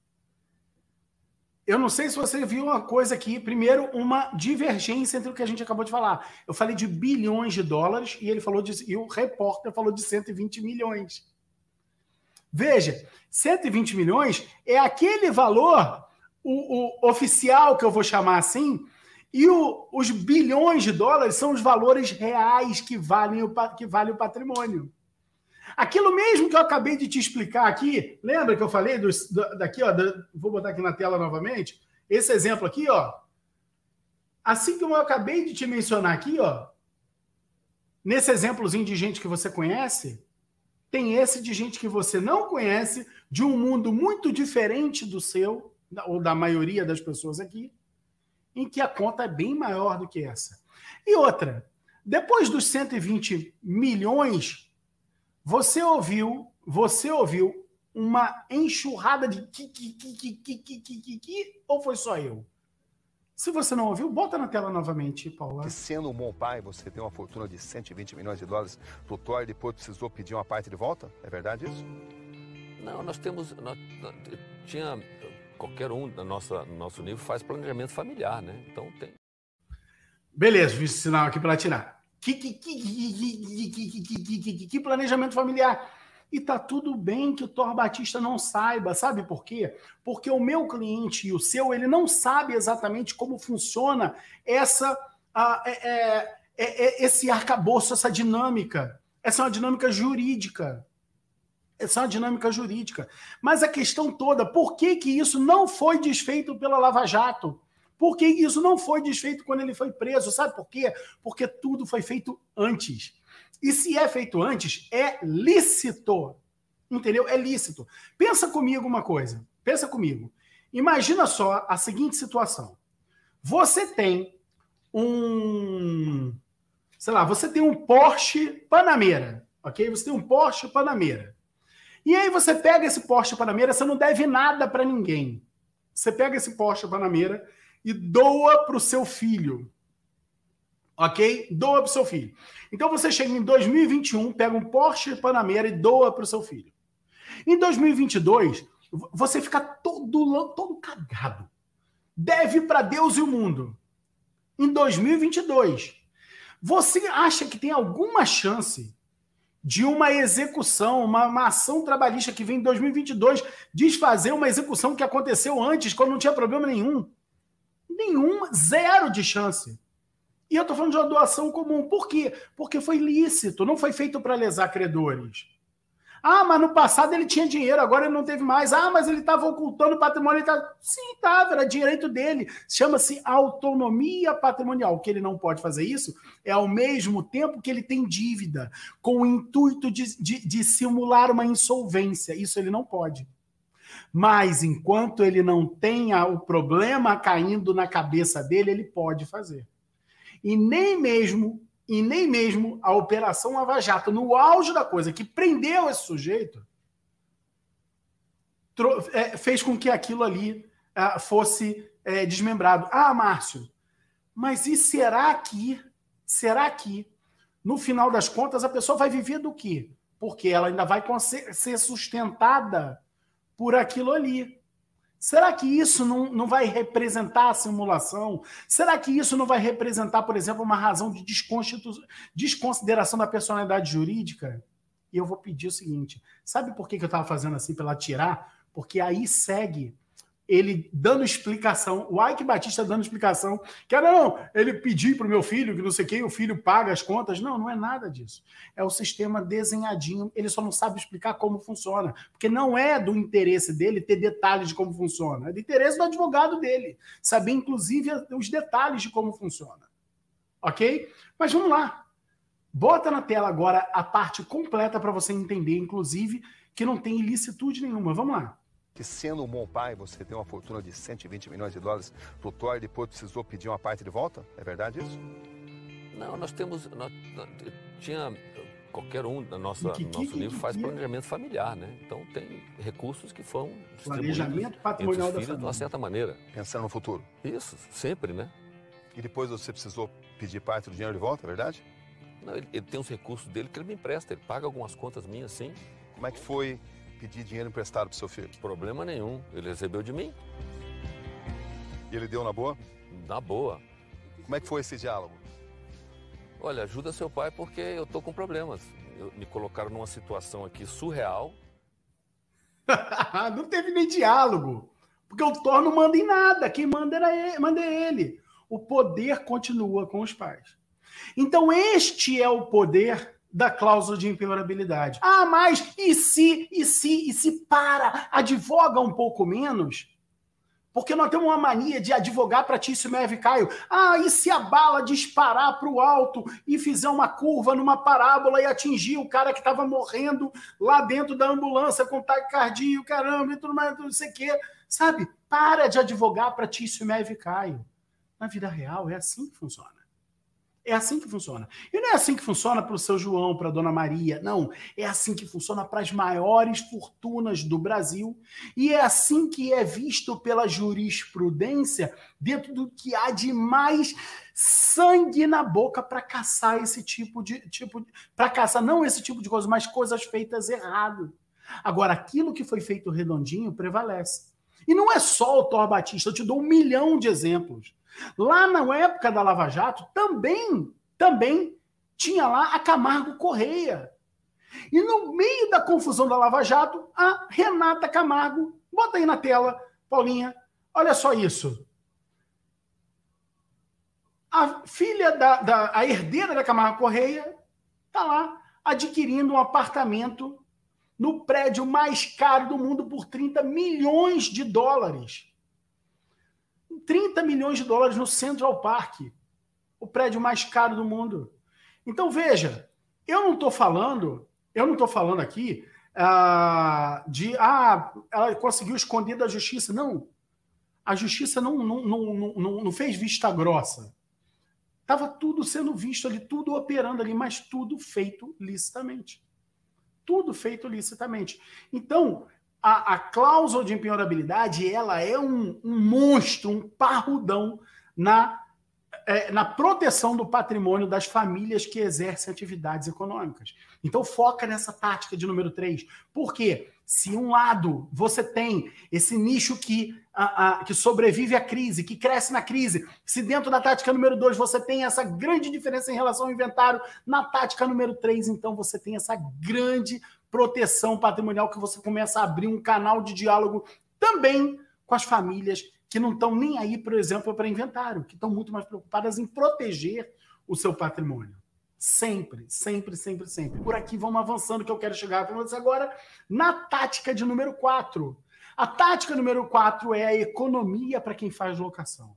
Eu não sei se você viu uma coisa aqui. Primeiro, uma divergência entre o que a gente acabou de falar. Eu falei de bilhões de dólares e ele falou de, e o repórter falou de 120 milhões. Veja, 120 milhões é aquele valor, o, o oficial que eu vou chamar assim, e o, os bilhões de dólares são os valores reais que valem o, que vale o patrimônio. Aquilo mesmo que eu acabei de te explicar aqui, lembra que eu falei do, daqui, ó, do, vou botar aqui na tela novamente, esse exemplo aqui, ó. Assim como eu acabei de te mencionar aqui, ó, nesse exemplozinho de gente que você conhece, tem esse de gente que você não conhece, de um mundo muito diferente do seu, ou da maioria das pessoas aqui, em que a conta é bem maior do que essa. E outra, depois dos 120 milhões, você ouviu, você ouviu uma enxurrada de ki, ki, ki, ki, ki, ki, ki, ki, ou foi só eu? Se você não ouviu, bota na tela novamente, Paula. Que sendo um bom pai, você tem uma fortuna de 120 milhões de dólares pro Thor e depois precisou pedir uma parte de volta? É verdade isso? Não, nós temos. Nós, tinha qualquer um no nosso, no nosso nível faz planejamento familiar, né? Então tem. Beleza, visto sinal aqui para tirar. Que, que, que, que, planejamento familiar? E tá tudo bem que o Thor Batista não saiba, sabe por quê? Porque o meu cliente e o seu, ele não sabe exatamente como funciona essa, uh, é, é, é, esse arcabouço, essa dinâmica. Essa é uma dinâmica jurídica. Essa é uma dinâmica jurídica. Mas a questão toda, por que, que isso não foi desfeito pela Lava Jato? Por que isso não foi desfeito quando ele foi preso? Sabe por quê? Porque tudo foi feito antes. E se é feito antes, é lícito. Entendeu? É lícito. Pensa comigo uma coisa. Pensa comigo. Imagina só a seguinte situação. Você tem um, sei lá, você tem um Porsche Panamera, ok? Você tem um Porsche Panamera. E aí você pega esse Porsche Panamera, você não deve nada para ninguém. Você pega esse Porsche Panamera e doa para o seu filho. Ok? Doa para o seu filho. Então você chega em 2021, pega um Porsche Panamera e doa para o seu filho. Em 2022, você fica todo, todo cagado. deve para Deus e o mundo em 2022. Você acha que tem alguma chance de uma execução, uma, uma, ação trabalhista que vem em 2022 desfazer uma execução que aconteceu antes, quando não tinha problema nenhum? Nenhum, zero de chance. E eu estou falando de uma doação comum. Por quê? Porque foi lícito, não foi feito para lesar credores. Ah, mas no passado ele tinha dinheiro, agora ele não teve mais. Ah, mas ele estava ocultando patrimônio. Tava... Sim, estava, era direito dele. Chama-se autonomia patrimonial. O que ele não pode fazer isso é ao mesmo tempo que ele tem dívida, com o intuito de, de, de simular uma insolvência. Isso ele não pode. Mas enquanto ele não tenha o problema caindo na cabeça dele, ele pode fazer. E nem mesmo e nem mesmo a Operação Lava Jato, no auge da coisa, que prendeu esse sujeito, é, fez com que aquilo ali é, fosse é, desmembrado. Ah, Márcio, mas e será que, será que, no final das contas, a pessoa vai viver do quê? Porque ela ainda vai ser sustentada por aquilo ali. Será que isso não, não vai representar a simulação? Será que isso não vai representar, por exemplo, uma razão de desconsideração da personalidade jurídica? E eu vou pedir o seguinte: sabe por que, que eu estava fazendo assim pela tirar? Porque aí segue ele dando explicação, o Ike Batista dando explicação, que era, não, ele pedir para o meu filho, que não sei quem, o filho paga as contas. Não, não é nada disso. É o sistema desenhadinho, ele só não sabe explicar como funciona, porque não é do interesse dele ter detalhes de como funciona, é do interesse do advogado dele, saber inclusive os detalhes de como funciona. Ok? Mas vamos lá. Bota na tela agora a parte completa para você entender, inclusive, que não tem ilicitude nenhuma. Vamos lá que sendo um bom pai, você tem uma fortuna de 120 milhões de dólares pro Thor e depois precisou pedir uma parte de volta? É verdade isso? Não, nós temos. Nós, tinha. Qualquer um da nossa que, que, nosso que, livro faz planejamento familiar, né? Então tem recursos que foram planejamento patrimonial entre os filhos, de uma certa maneira. Pensando no futuro. Isso, sempre, né? E depois você precisou pedir parte do dinheiro de volta, é verdade? Não, ele, ele tem os recursos dele que ele me empresta, ele paga algumas contas minhas, sim. Como é que foi pedir dinheiro emprestado pro seu filho? Problema nenhum. Ele recebeu de mim. E ele deu na boa? Na boa. Como é que foi esse diálogo? Olha, ajuda seu pai porque eu tô com problemas. Eu, me colocaram numa situação aqui surreal. não teve nem diálogo. Porque o Thor não manda em nada. Quem manda, era ele, manda é ele. O poder continua com os pais. Então, este é o poder da cláusula de impenhorabilidade. Ah, mas e se, e se, e se para, advoga um pouco menos? Porque nós temos uma mania de advogar para Tício Meve Caio. Ah, e se a bala disparar para o alto e fizer uma curva numa parábola e atingir o cara que estava morrendo lá dentro da ambulância com taquicardia, caramba, e tudo mais, não sei o quê. Sabe? Para de advogar para Tício Meve Caio. Na vida real é assim que funciona. É assim que funciona. E não é assim que funciona para o seu João, para a dona Maria. Não. É assim que funciona para as maiores fortunas do Brasil. E é assim que é visto pela jurisprudência, dentro do que há de mais sangue na boca para caçar esse tipo de. Tipo, para caçar não esse tipo de coisa, mas coisas feitas errado. Agora, aquilo que foi feito redondinho prevalece. E não é só o Thor Batista, eu te dou um milhão de exemplos. Lá na época da Lava Jato, também, também tinha lá a Camargo Correia. E no meio da confusão da Lava Jato, a Renata Camargo, bota aí na tela, Paulinha, olha só isso. A filha da, da a herdeira da Camargo Correia está lá adquirindo um apartamento no prédio mais caro do mundo por 30 milhões de dólares. 30 milhões de dólares no Central Park, o prédio mais caro do mundo. Então veja, eu não estou falando, eu não estou falando aqui ah, de ah, ela conseguiu esconder da justiça. Não. A justiça não, não, não, não, não fez vista grossa. Estava tudo sendo visto ali, tudo operando ali, mas tudo feito licitamente. Tudo feito licitamente. Então, a, a cláusula de impenhorabilidade ela é um, um monstro, um parrudão na, é, na proteção do patrimônio das famílias que exercem atividades econômicas. Então foca nessa tática de número 3. Por quê? Se um lado você tem esse nicho que, a, a, que sobrevive à crise, que cresce na crise, se dentro da tática número 2 você tem essa grande diferença em relação ao inventário, na tática número 3, então você tem essa grande proteção patrimonial que você começa a abrir um canal de diálogo também com as famílias que não estão nem aí, por exemplo, para inventário, que estão muito mais preocupadas em proteger o seu patrimônio. Sempre, sempre, sempre, sempre. Por aqui vamos avançando, que eu quero chegar com você agora na tática de número 4. A tática número 4 é a economia para quem faz locação.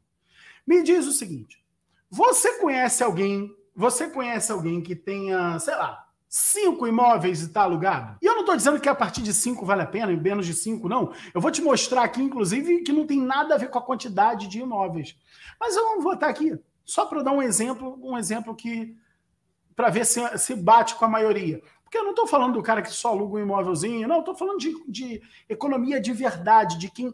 Me diz o seguinte: você conhece alguém, você conhece alguém que tenha, sei lá, cinco imóveis e está alugado? E eu não estou dizendo que a partir de cinco vale a pena, em menos de cinco, não. Eu vou te mostrar aqui, inclusive, que não tem nada a ver com a quantidade de imóveis. Mas eu vou botar aqui, só para dar um exemplo, um exemplo que. para ver se, se bate com a maioria. Porque eu não estou falando do cara que só aluga um imóvelzinho, não, estou falando de, de economia de verdade, de quem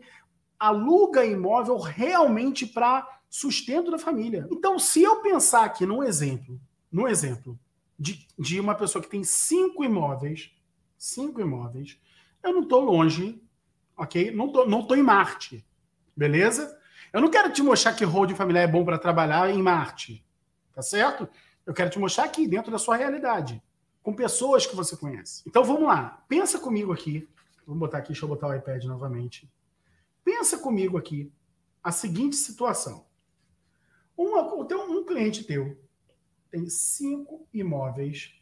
aluga imóvel realmente para sustento da família. Então, se eu pensar aqui num exemplo, num exemplo, de, de uma pessoa que tem cinco imóveis, cinco imóveis, eu não estou longe, ok? Não estou não tô em Marte, beleza? Eu não quero te mostrar que holding familiar é bom para trabalhar em Marte, tá certo? Eu quero te mostrar aqui, dentro da sua realidade, com pessoas que você conhece. Então vamos lá, pensa comigo aqui. Vamos botar aqui, deixa eu botar o iPad novamente. Pensa comigo aqui a seguinte situação. Um, um cliente teu tem cinco imóveis.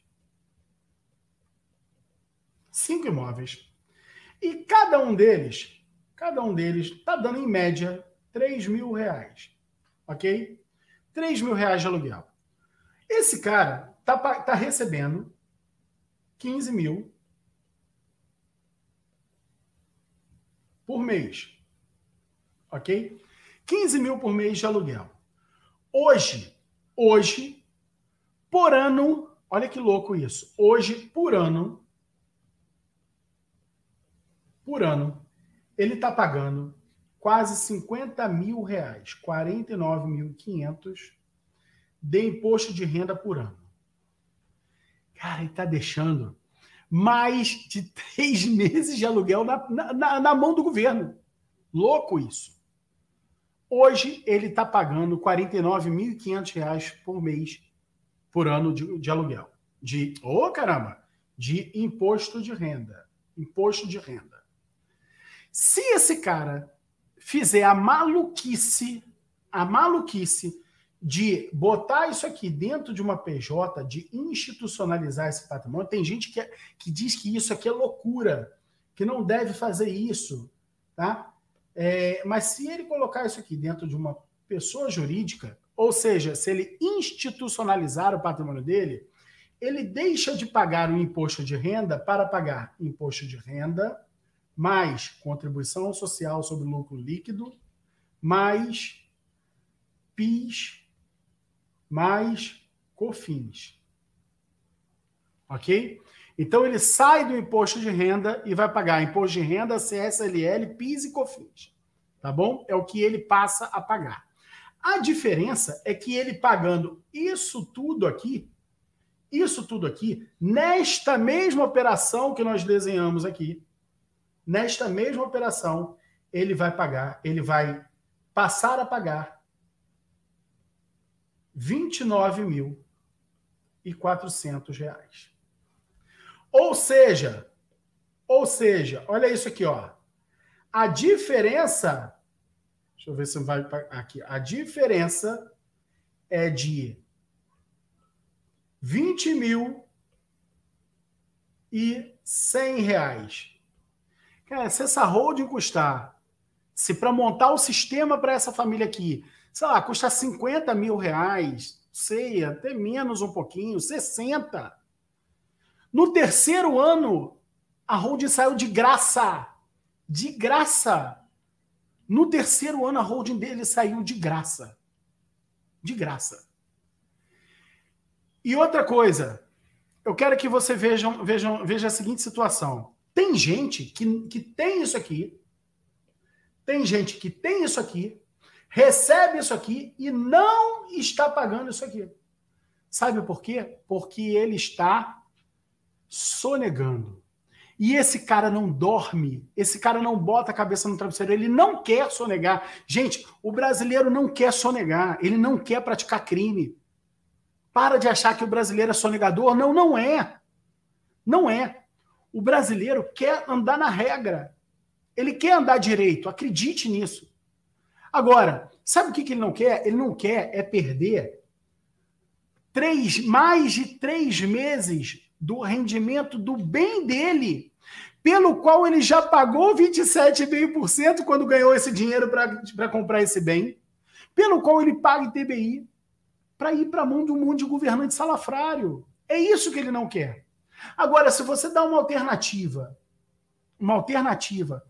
Cinco imóveis. E cada um deles, cada um deles está dando em média 3 mil reais. Ok? 3 mil reais de aluguel. Esse cara está tá recebendo 15 mil por mês. Ok? 15 mil por mês de aluguel. Hoje, hoje, por ano, olha que louco isso. Hoje, por ano, por ano, ele está pagando quase 50 mil reais, 49.500 de imposto de renda por ano. Cara, ele está deixando mais de três meses de aluguel na, na, na mão do governo. Louco isso. Hoje ele está pagando R$ 49.500 por mês por ano de, de aluguel. De, ô oh, caramba, de imposto de renda. Imposto de renda. Se esse cara fizer a maluquice, a maluquice de botar isso aqui dentro de uma PJ, de institucionalizar esse patrimônio, tem gente que, é, que diz que isso aqui é loucura, que não deve fazer isso, tá? É, mas se ele colocar isso aqui dentro de uma pessoa jurídica, ou seja, se ele institucionalizar o patrimônio dele, ele deixa de pagar o imposto de renda para pagar imposto de renda, mais contribuição social sobre lucro líquido, mais PIS, mais COFINS. Ok? Então ele sai do imposto de renda e vai pagar imposto de renda, CSLL, PIS e COFINS. Tá bom? É o que ele passa a pagar. A diferença é que ele pagando isso tudo aqui, isso tudo aqui, nesta mesma operação que nós desenhamos aqui, nesta mesma operação, ele vai pagar, ele vai passar a pagar 29.400 reais. Ou seja, ou seja, olha isso aqui, ó. A diferença Deixa eu ver se vai aqui. A diferença é de 20 mil e 100 reais. Cara, se essa holding custar, se para montar o sistema para essa família aqui, sei lá, custa 50 mil reais, sei, até menos um pouquinho, 60. No terceiro ano, a holding saiu de graça. De graça. No terceiro ano, a holding dele saiu de graça. De graça. E outra coisa, eu quero que você vejam, vejam, veja a seguinte situação. Tem gente que, que tem isso aqui, tem gente que tem isso aqui, recebe isso aqui e não está pagando isso aqui. Sabe por quê? Porque ele está sonegando. E esse cara não dorme, esse cara não bota a cabeça no travesseiro, ele não quer sonegar. Gente, o brasileiro não quer sonegar, ele não quer praticar crime. Para de achar que o brasileiro é sonegador. Não, não é. Não é. O brasileiro quer andar na regra. Ele quer andar direito, acredite nisso. Agora, sabe o que, que ele não quer? Ele não quer é perder três, mais de três meses do rendimento do bem dele, pelo qual ele já pagou 27,5% quando ganhou esse dinheiro para comprar esse bem, pelo qual ele paga ITBI, para ir para a mão de um monte de governante salafrário. É isso que ele não quer. Agora, se você dá uma alternativa, uma alternativa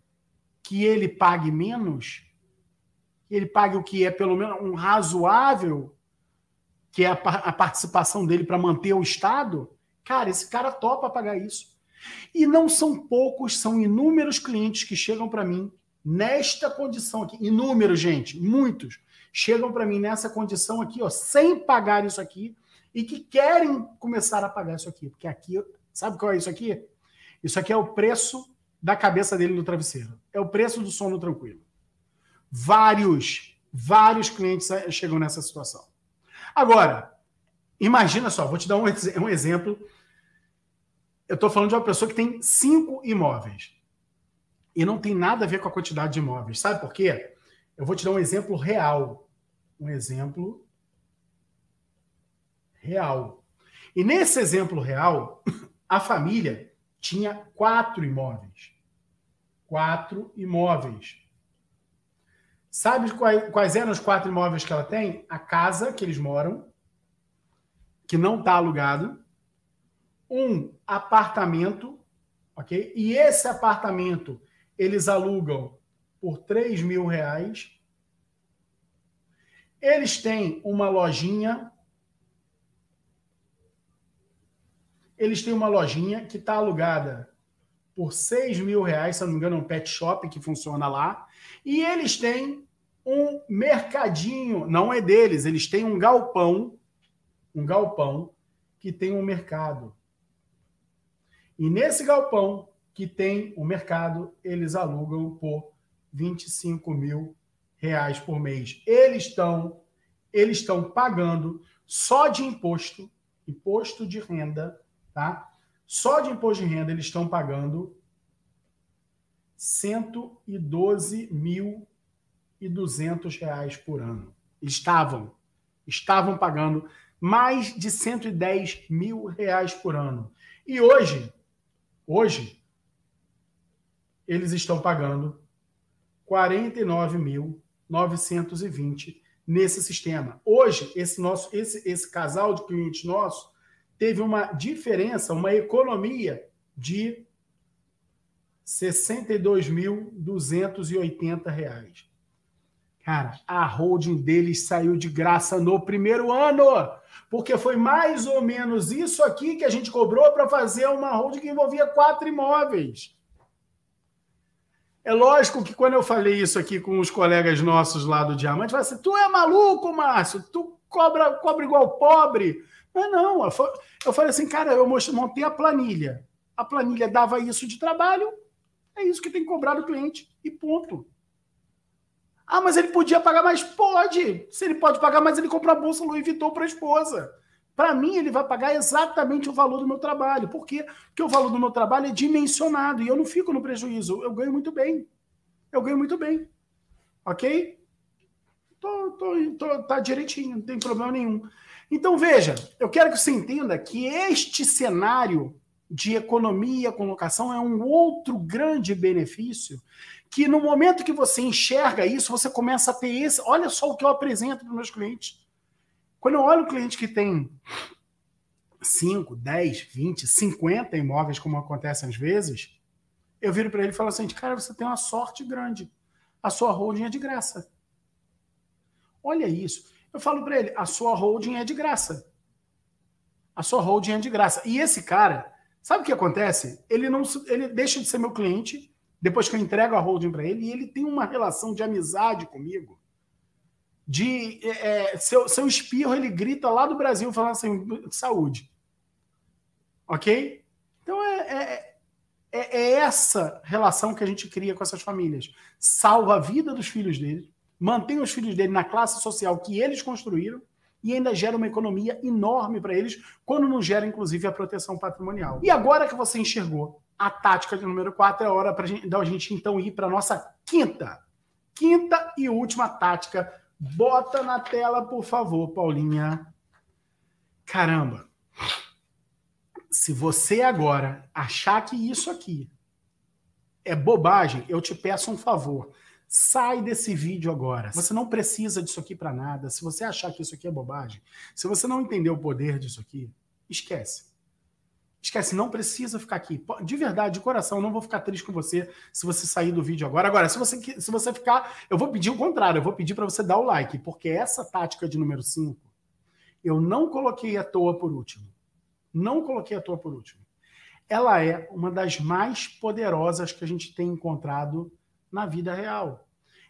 que ele pague menos, ele pague o que é pelo menos um razoável, que é a, a participação dele para manter o Estado, cara, esse cara topa pagar isso. E não são poucos, são inúmeros clientes que chegam para mim nesta condição aqui. Inúmeros, gente, muitos. Chegam para mim nessa condição aqui, ó, sem pagar isso aqui, e que querem começar a pagar isso aqui. Porque aqui, sabe qual é isso aqui? Isso aqui é o preço da cabeça dele no travesseiro. É o preço do sono tranquilo. Vários, vários clientes chegam nessa situação. Agora, imagina só, vou te dar um, um exemplo. Eu estou falando de uma pessoa que tem cinco imóveis. E não tem nada a ver com a quantidade de imóveis. Sabe por quê? Eu vou te dar um exemplo real. Um exemplo real. E nesse exemplo real, a família tinha quatro imóveis. Quatro imóveis. Sabe quais, eram os quatro imóveis que ela tem? A casa que eles moram, que não está alugado, um apartamento, ok? E esse apartamento eles alugam por 3 mil reais. Eles têm uma lojinha. Eles têm uma lojinha que está alugada por 6 mil reais, se não me engano, é um pet shop que funciona lá. E eles têm um mercadinho, não é deles, eles têm um galpão, um galpão que tem um mercado. E nesse galpão que tem o mercado, eles alugam por 25 mil reais por mês. Eles estão eles estão pagando só de imposto, imposto de renda, tá? Só de imposto de renda eles estão pagando 112.200 reais por ano. Estavam, estavam pagando mais de 110 mil reais por ano. E hoje, hoje, eles estão pagando 49.920 nesse sistema. Hoje, esse nosso, esse, esse casal de clientes nosso teve uma diferença, uma economia de 62.280 reais. Cara, a holding deles saiu de graça no primeiro ano, porque foi mais ou menos isso aqui que a gente cobrou para fazer uma holding que envolvia quatro imóveis. É lógico que quando eu falei isso aqui com os colegas nossos lá do Diamante, vai assim: tu é maluco, Márcio? Tu cobra, cobra igual pobre? Mas não, eu falei assim, cara, eu montei a planilha. A planilha dava isso de trabalho, é isso que tem que cobrar do cliente. E ponto. Ah, mas ele podia pagar mais? Pode. Se ele pode pagar mais, ele compra a bolsa Louis Vuitton para a esposa. Para mim, ele vai pagar exatamente o valor do meu trabalho. Por quê? Porque o valor do meu trabalho é dimensionado e eu não fico no prejuízo. Eu ganho muito bem. Eu ganho muito bem. Ok? Tô, tô, tô, tá direitinho, não tem problema nenhum. Então, veja, eu quero que você entenda que este cenário de economia com locação é um outro grande benefício que no momento que você enxerga isso, você começa a ter esse. Olha só o que eu apresento para os meus clientes. Quando eu olho um cliente que tem 5, 10, 20, 50 imóveis, como acontece às vezes, eu viro para ele e falo assim: cara, você tem uma sorte grande. A sua holding é de graça. Olha isso. Eu falo para ele: a sua holding é de graça. A sua holding é de graça. E esse cara, Sabe o que acontece? Ele não ele deixa de ser meu cliente depois que eu entrego a holding para ele e ele tem uma relação de amizade comigo. De é, é, seu, seu espirro ele grita lá do Brasil falando assim saúde, ok? Então é, é, É, é essa relação que a gente cria com essas famílias. Salva a vida dos filhos deles, mantém os filhos dele na classe social que eles construíram e ainda gera uma economia enorme para eles, quando não gera, inclusive, a proteção patrimonial. E agora que você enxergou a tática de número 4, é hora para a gente então ir para a nossa quinta, quinta e última tática. Bota na tela, por favor, Paulinha. Caramba. Se você agora achar que isso aqui é bobagem, eu te peço um favor Sai desse vídeo agora. Você não precisa disso aqui para nada. Se você achar que isso aqui é bobagem, se você não entender o poder disso aqui, esquece. Esquece, não precisa ficar aqui. De verdade, de coração, não vou ficar triste com você se você sair do vídeo agora. Agora, se você, se você ficar, eu vou pedir o contrário, eu vou pedir para você dar o like, porque essa tática de número 5, eu não coloquei à toa por último. Não coloquei à toa por último. Ela é uma das mais poderosas que a gente tem encontrado na vida real.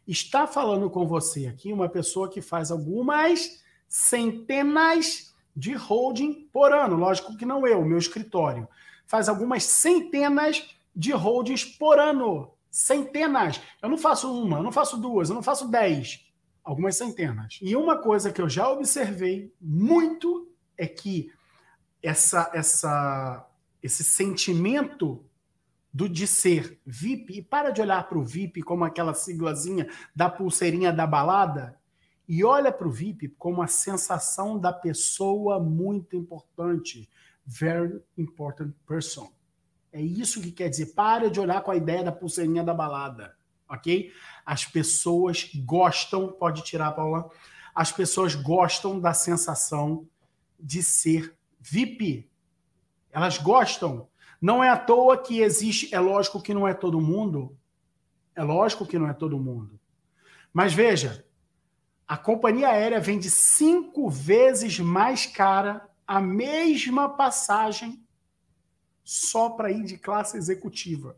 Está falando com você aqui uma pessoa que faz algumas centenas de holding por ano. Lógico que não eu, meu escritório. Faz algumas centenas de holdings por ano. Centenas. Eu não faço uma, eu não faço duas, eu não faço dez. Algumas centenas. E uma coisa que eu já observei muito é que essa, essa, esse sentimento do de ser VIP e para de olhar para o VIP como aquela siglazinha da pulseirinha da balada e olha para o VIP como a sensação da pessoa muito importante, very important person. É isso que quer dizer. Para de olhar com a ideia da pulseirinha da balada, ok? As pessoas gostam, pode tirar, Paula. As pessoas gostam da sensação de ser VIP. Elas gostam. Não é à toa que existe, é lógico que não é todo mundo, é lógico que não é todo mundo. Mas veja, a companhia aérea vende cinco vezes mais cara a mesma passagem só para ir de classe executiva.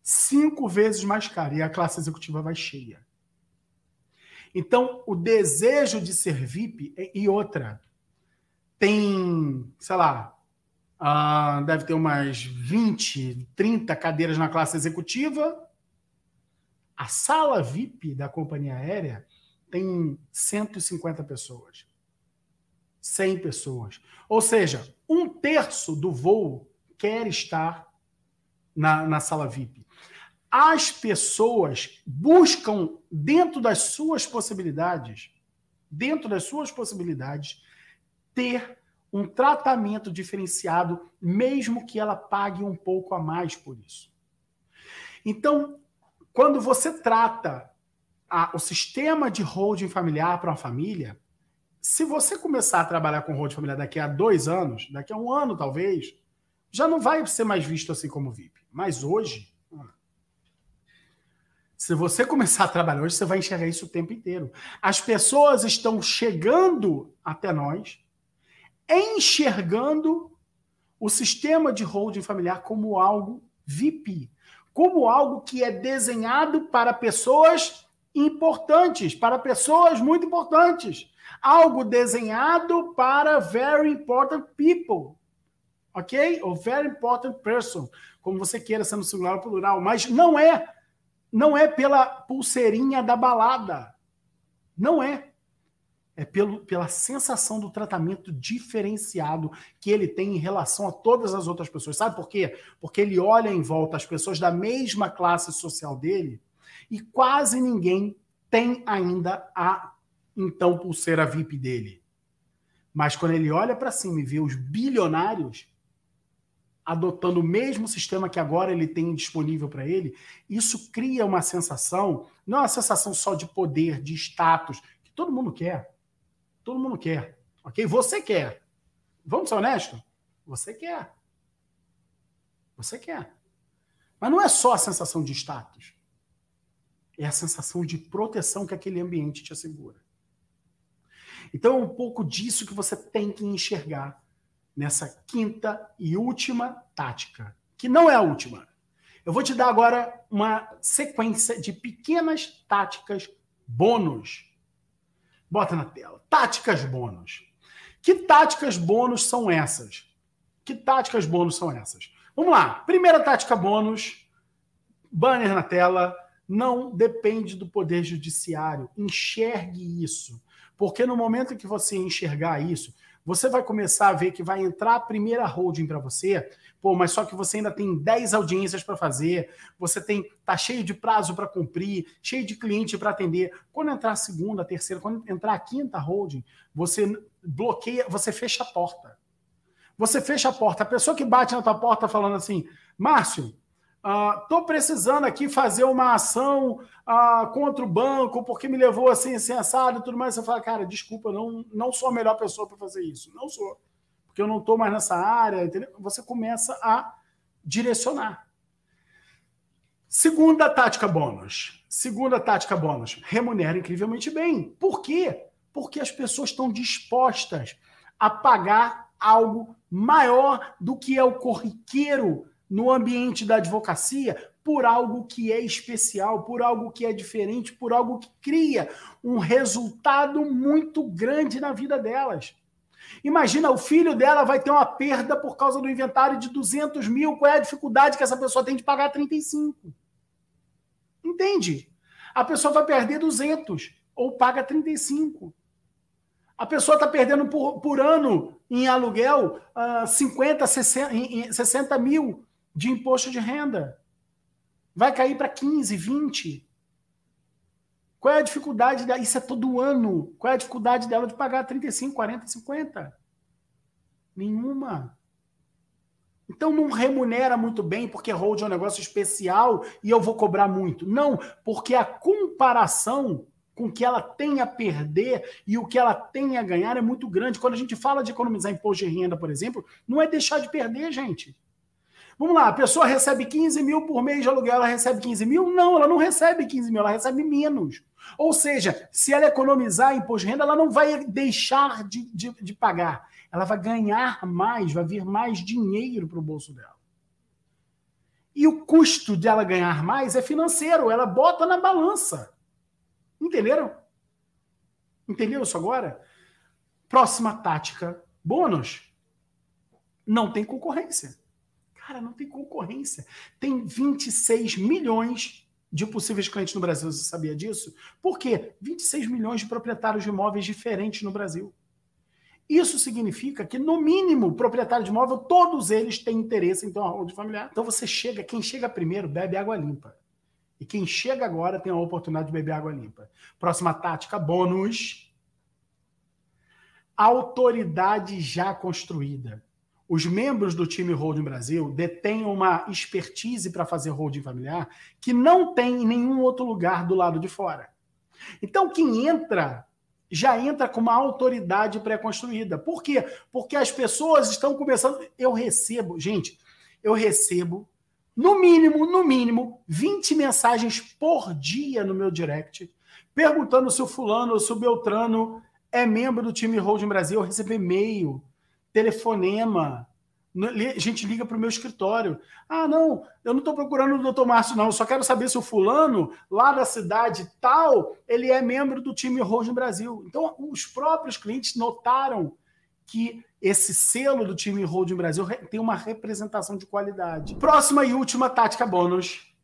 Cinco vezes mais cara e a classe executiva vai cheia. Então, o desejo de ser VIP e outra tem, sei lá, Uh, deve ter umas 20, 30 cadeiras na classe executiva. A sala VIP da companhia aérea tem 150 pessoas. 100 pessoas. Ou seja, um terço do voo quer estar na, na sala VIP. As pessoas buscam, dentro das suas possibilidades, dentro das suas possibilidades, ter um tratamento diferenciado, mesmo que ela pague um pouco a mais por isso. Então, quando você trata a, o sistema de holding familiar para uma família, se você começar a trabalhar com holding familiar daqui a dois anos, daqui a um ano talvez, já não vai ser mais visto assim como VIP. Mas hoje, se você começar a trabalhar hoje, você vai enxergar isso o tempo inteiro. As pessoas estão chegando até nós enxergando o sistema de holding familiar como algo VIP, como algo que é desenhado para pessoas importantes, para pessoas muito importantes, algo desenhado para very important people, ok? Ou very important person, como você queira, sendo singular ou plural, mas não é, não é pela pulseirinha da balada, não é é pelo, pela sensação do tratamento diferenciado que ele tem em relação a todas as outras pessoas. Sabe por quê? Porque ele olha em volta as pessoas da mesma classe social dele e quase ninguém tem ainda a então pulseira VIP dele. Mas quando ele olha para cima e vê os bilionários adotando o mesmo sistema que agora ele tem disponível para ele, isso cria uma sensação, não é uma sensação só de poder, de status, que todo mundo quer Todo mundo quer. Ok? Você quer. Vamos ser honestos? Você quer. Você quer. Mas não é só a sensação de status. É a sensação de proteção que aquele ambiente te assegura. Então é um pouco disso que você tem que enxergar nessa quinta e última tática, que não é a última. Eu vou te dar agora uma sequência de pequenas táticas bônus Bota na tela. Táticas bônus. Que táticas bônus são essas? Que táticas bônus são essas? Vamos lá. Primeira tática bônus. Banner na tela. Não depende do poder judiciário. Enxergue isso. Porque no momento que você enxergar isso, você vai começar a ver que vai entrar a primeira holding para você, pô, mas só que você ainda tem 10 audiências para fazer, você tem tá cheio de prazo para cumprir, cheio de cliente para atender. Quando entrar a segunda, a terceira, quando entrar a quinta holding, você bloqueia, você fecha a porta. Você fecha a porta. A pessoa que bate na tua porta falando assim, Márcio, Estou uh, precisando aqui fazer uma ação uh, contra o banco porque me levou assim, assado e tudo mais. Você fala, cara, desculpa, não, não sou a melhor pessoa para fazer isso. Não sou. Porque eu não estou mais nessa área. Entendeu? Você começa a direcionar. Segunda tática bônus. Segunda tática bônus. Remunera incrivelmente bem. Por quê? Porque as pessoas estão dispostas a pagar algo maior do que é o corriqueiro no ambiente da advocacia por algo que é especial, por algo que é diferente, por algo que cria um resultado muito grande na vida delas. Imagina, o filho dela vai ter uma perda por causa do inventário de 200 mil. Qual é a dificuldade que essa pessoa tem de pagar 35? Entende? A pessoa vai perder 200 ou paga 35. A pessoa está perdendo por, por ano em aluguel uh, 50, 60, 60 mil de imposto de renda. Vai cair para 15, 20. Qual é a dificuldade dela? Isso é todo ano. Qual é a dificuldade dela de pagar 35, 40, 50? Nenhuma. Então não remunera muito bem porque hold é um negócio especial e eu vou cobrar muito. Não, porque a comparação com o que ela tem a perder e o que ela tem a ganhar é muito grande. Quando a gente fala de economizar imposto de renda, por exemplo, não é deixar de perder, gente. Vamos lá, a pessoa recebe 15 mil por mês de aluguel, ela recebe 15 mil? Não, ela não recebe 15 mil, ela recebe menos. Ou seja, se ela economizar imposto de renda, ela não vai deixar de, de, de pagar. Ela vai ganhar mais, vai vir mais dinheiro para o bolso dela. E o custo dela ganhar mais é financeiro, ela bota na balança. Entenderam? Entendeu isso agora? Próxima tática: bônus. Não tem concorrência. Cara, não tem concorrência. Tem 26 milhões de possíveis clientes no Brasil. Você sabia disso? Por quê? 26 milhões de proprietários de imóveis diferentes no Brasil. Isso significa que, no mínimo, proprietário de imóvel, todos eles têm interesse em ter uma holding familiar. Então você chega, quem chega primeiro bebe água limpa. E quem chega agora tem a oportunidade de beber água limpa. Próxima tática, bônus. Autoridade já construída os membros do time Holding Brasil detêm uma expertise para fazer holding familiar que não tem em nenhum outro lugar do lado de fora. Então, quem entra já entra com uma autoridade pré-construída. Por quê? Porque as pessoas estão começando. Eu recebo, gente, eu recebo, no mínimo, no mínimo, 20 mensagens por dia no meu direct, perguntando se o fulano ou se o Beltrano é membro do time Holding Brasil. Eu recebo e-mail telefonema. A gente liga para o meu escritório. Ah, não, eu não estou procurando o doutor Márcio, não. Eu só quero saber se o fulano, lá da cidade tal, ele é membro do time Hoje no Brasil. Então, os próprios clientes notaram que esse selo do time Holding Brasil tem uma representação de qualidade. Próxima e última tática bônus: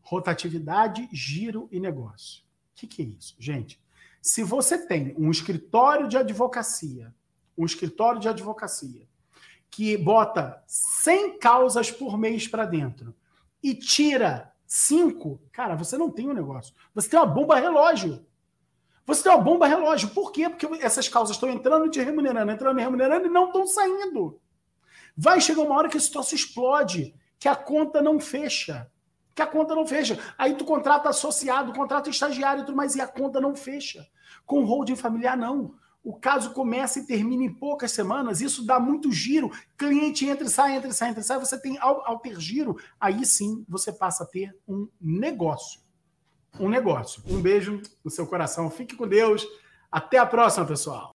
rotatividade, giro e negócio. O que, que é isso? Gente, se você tem um escritório de advocacia um escritório de advocacia que bota 100 causas por mês para dentro e tira cinco, cara, você não tem um negócio. Você tem uma bomba relógio. Você tem uma bomba relógio. Por quê? Porque essas causas estão entrando e te remunerando, entrando e remunerando e não estão saindo. Vai chegar uma hora que esse troço explode, que a conta não fecha. Que a conta não fecha. Aí tu contrata associado, contrata estagiário e tudo mais, e a conta não fecha. Com holding familiar, não o caso começa e termina em poucas semanas, isso dá muito giro, cliente entra e sai, entra e sai, entra e sai, você tem, ao, ao ter giro, aí sim você passa a ter um negócio. Um negócio. Um beijo no seu coração, fique com Deus, até a próxima, pessoal.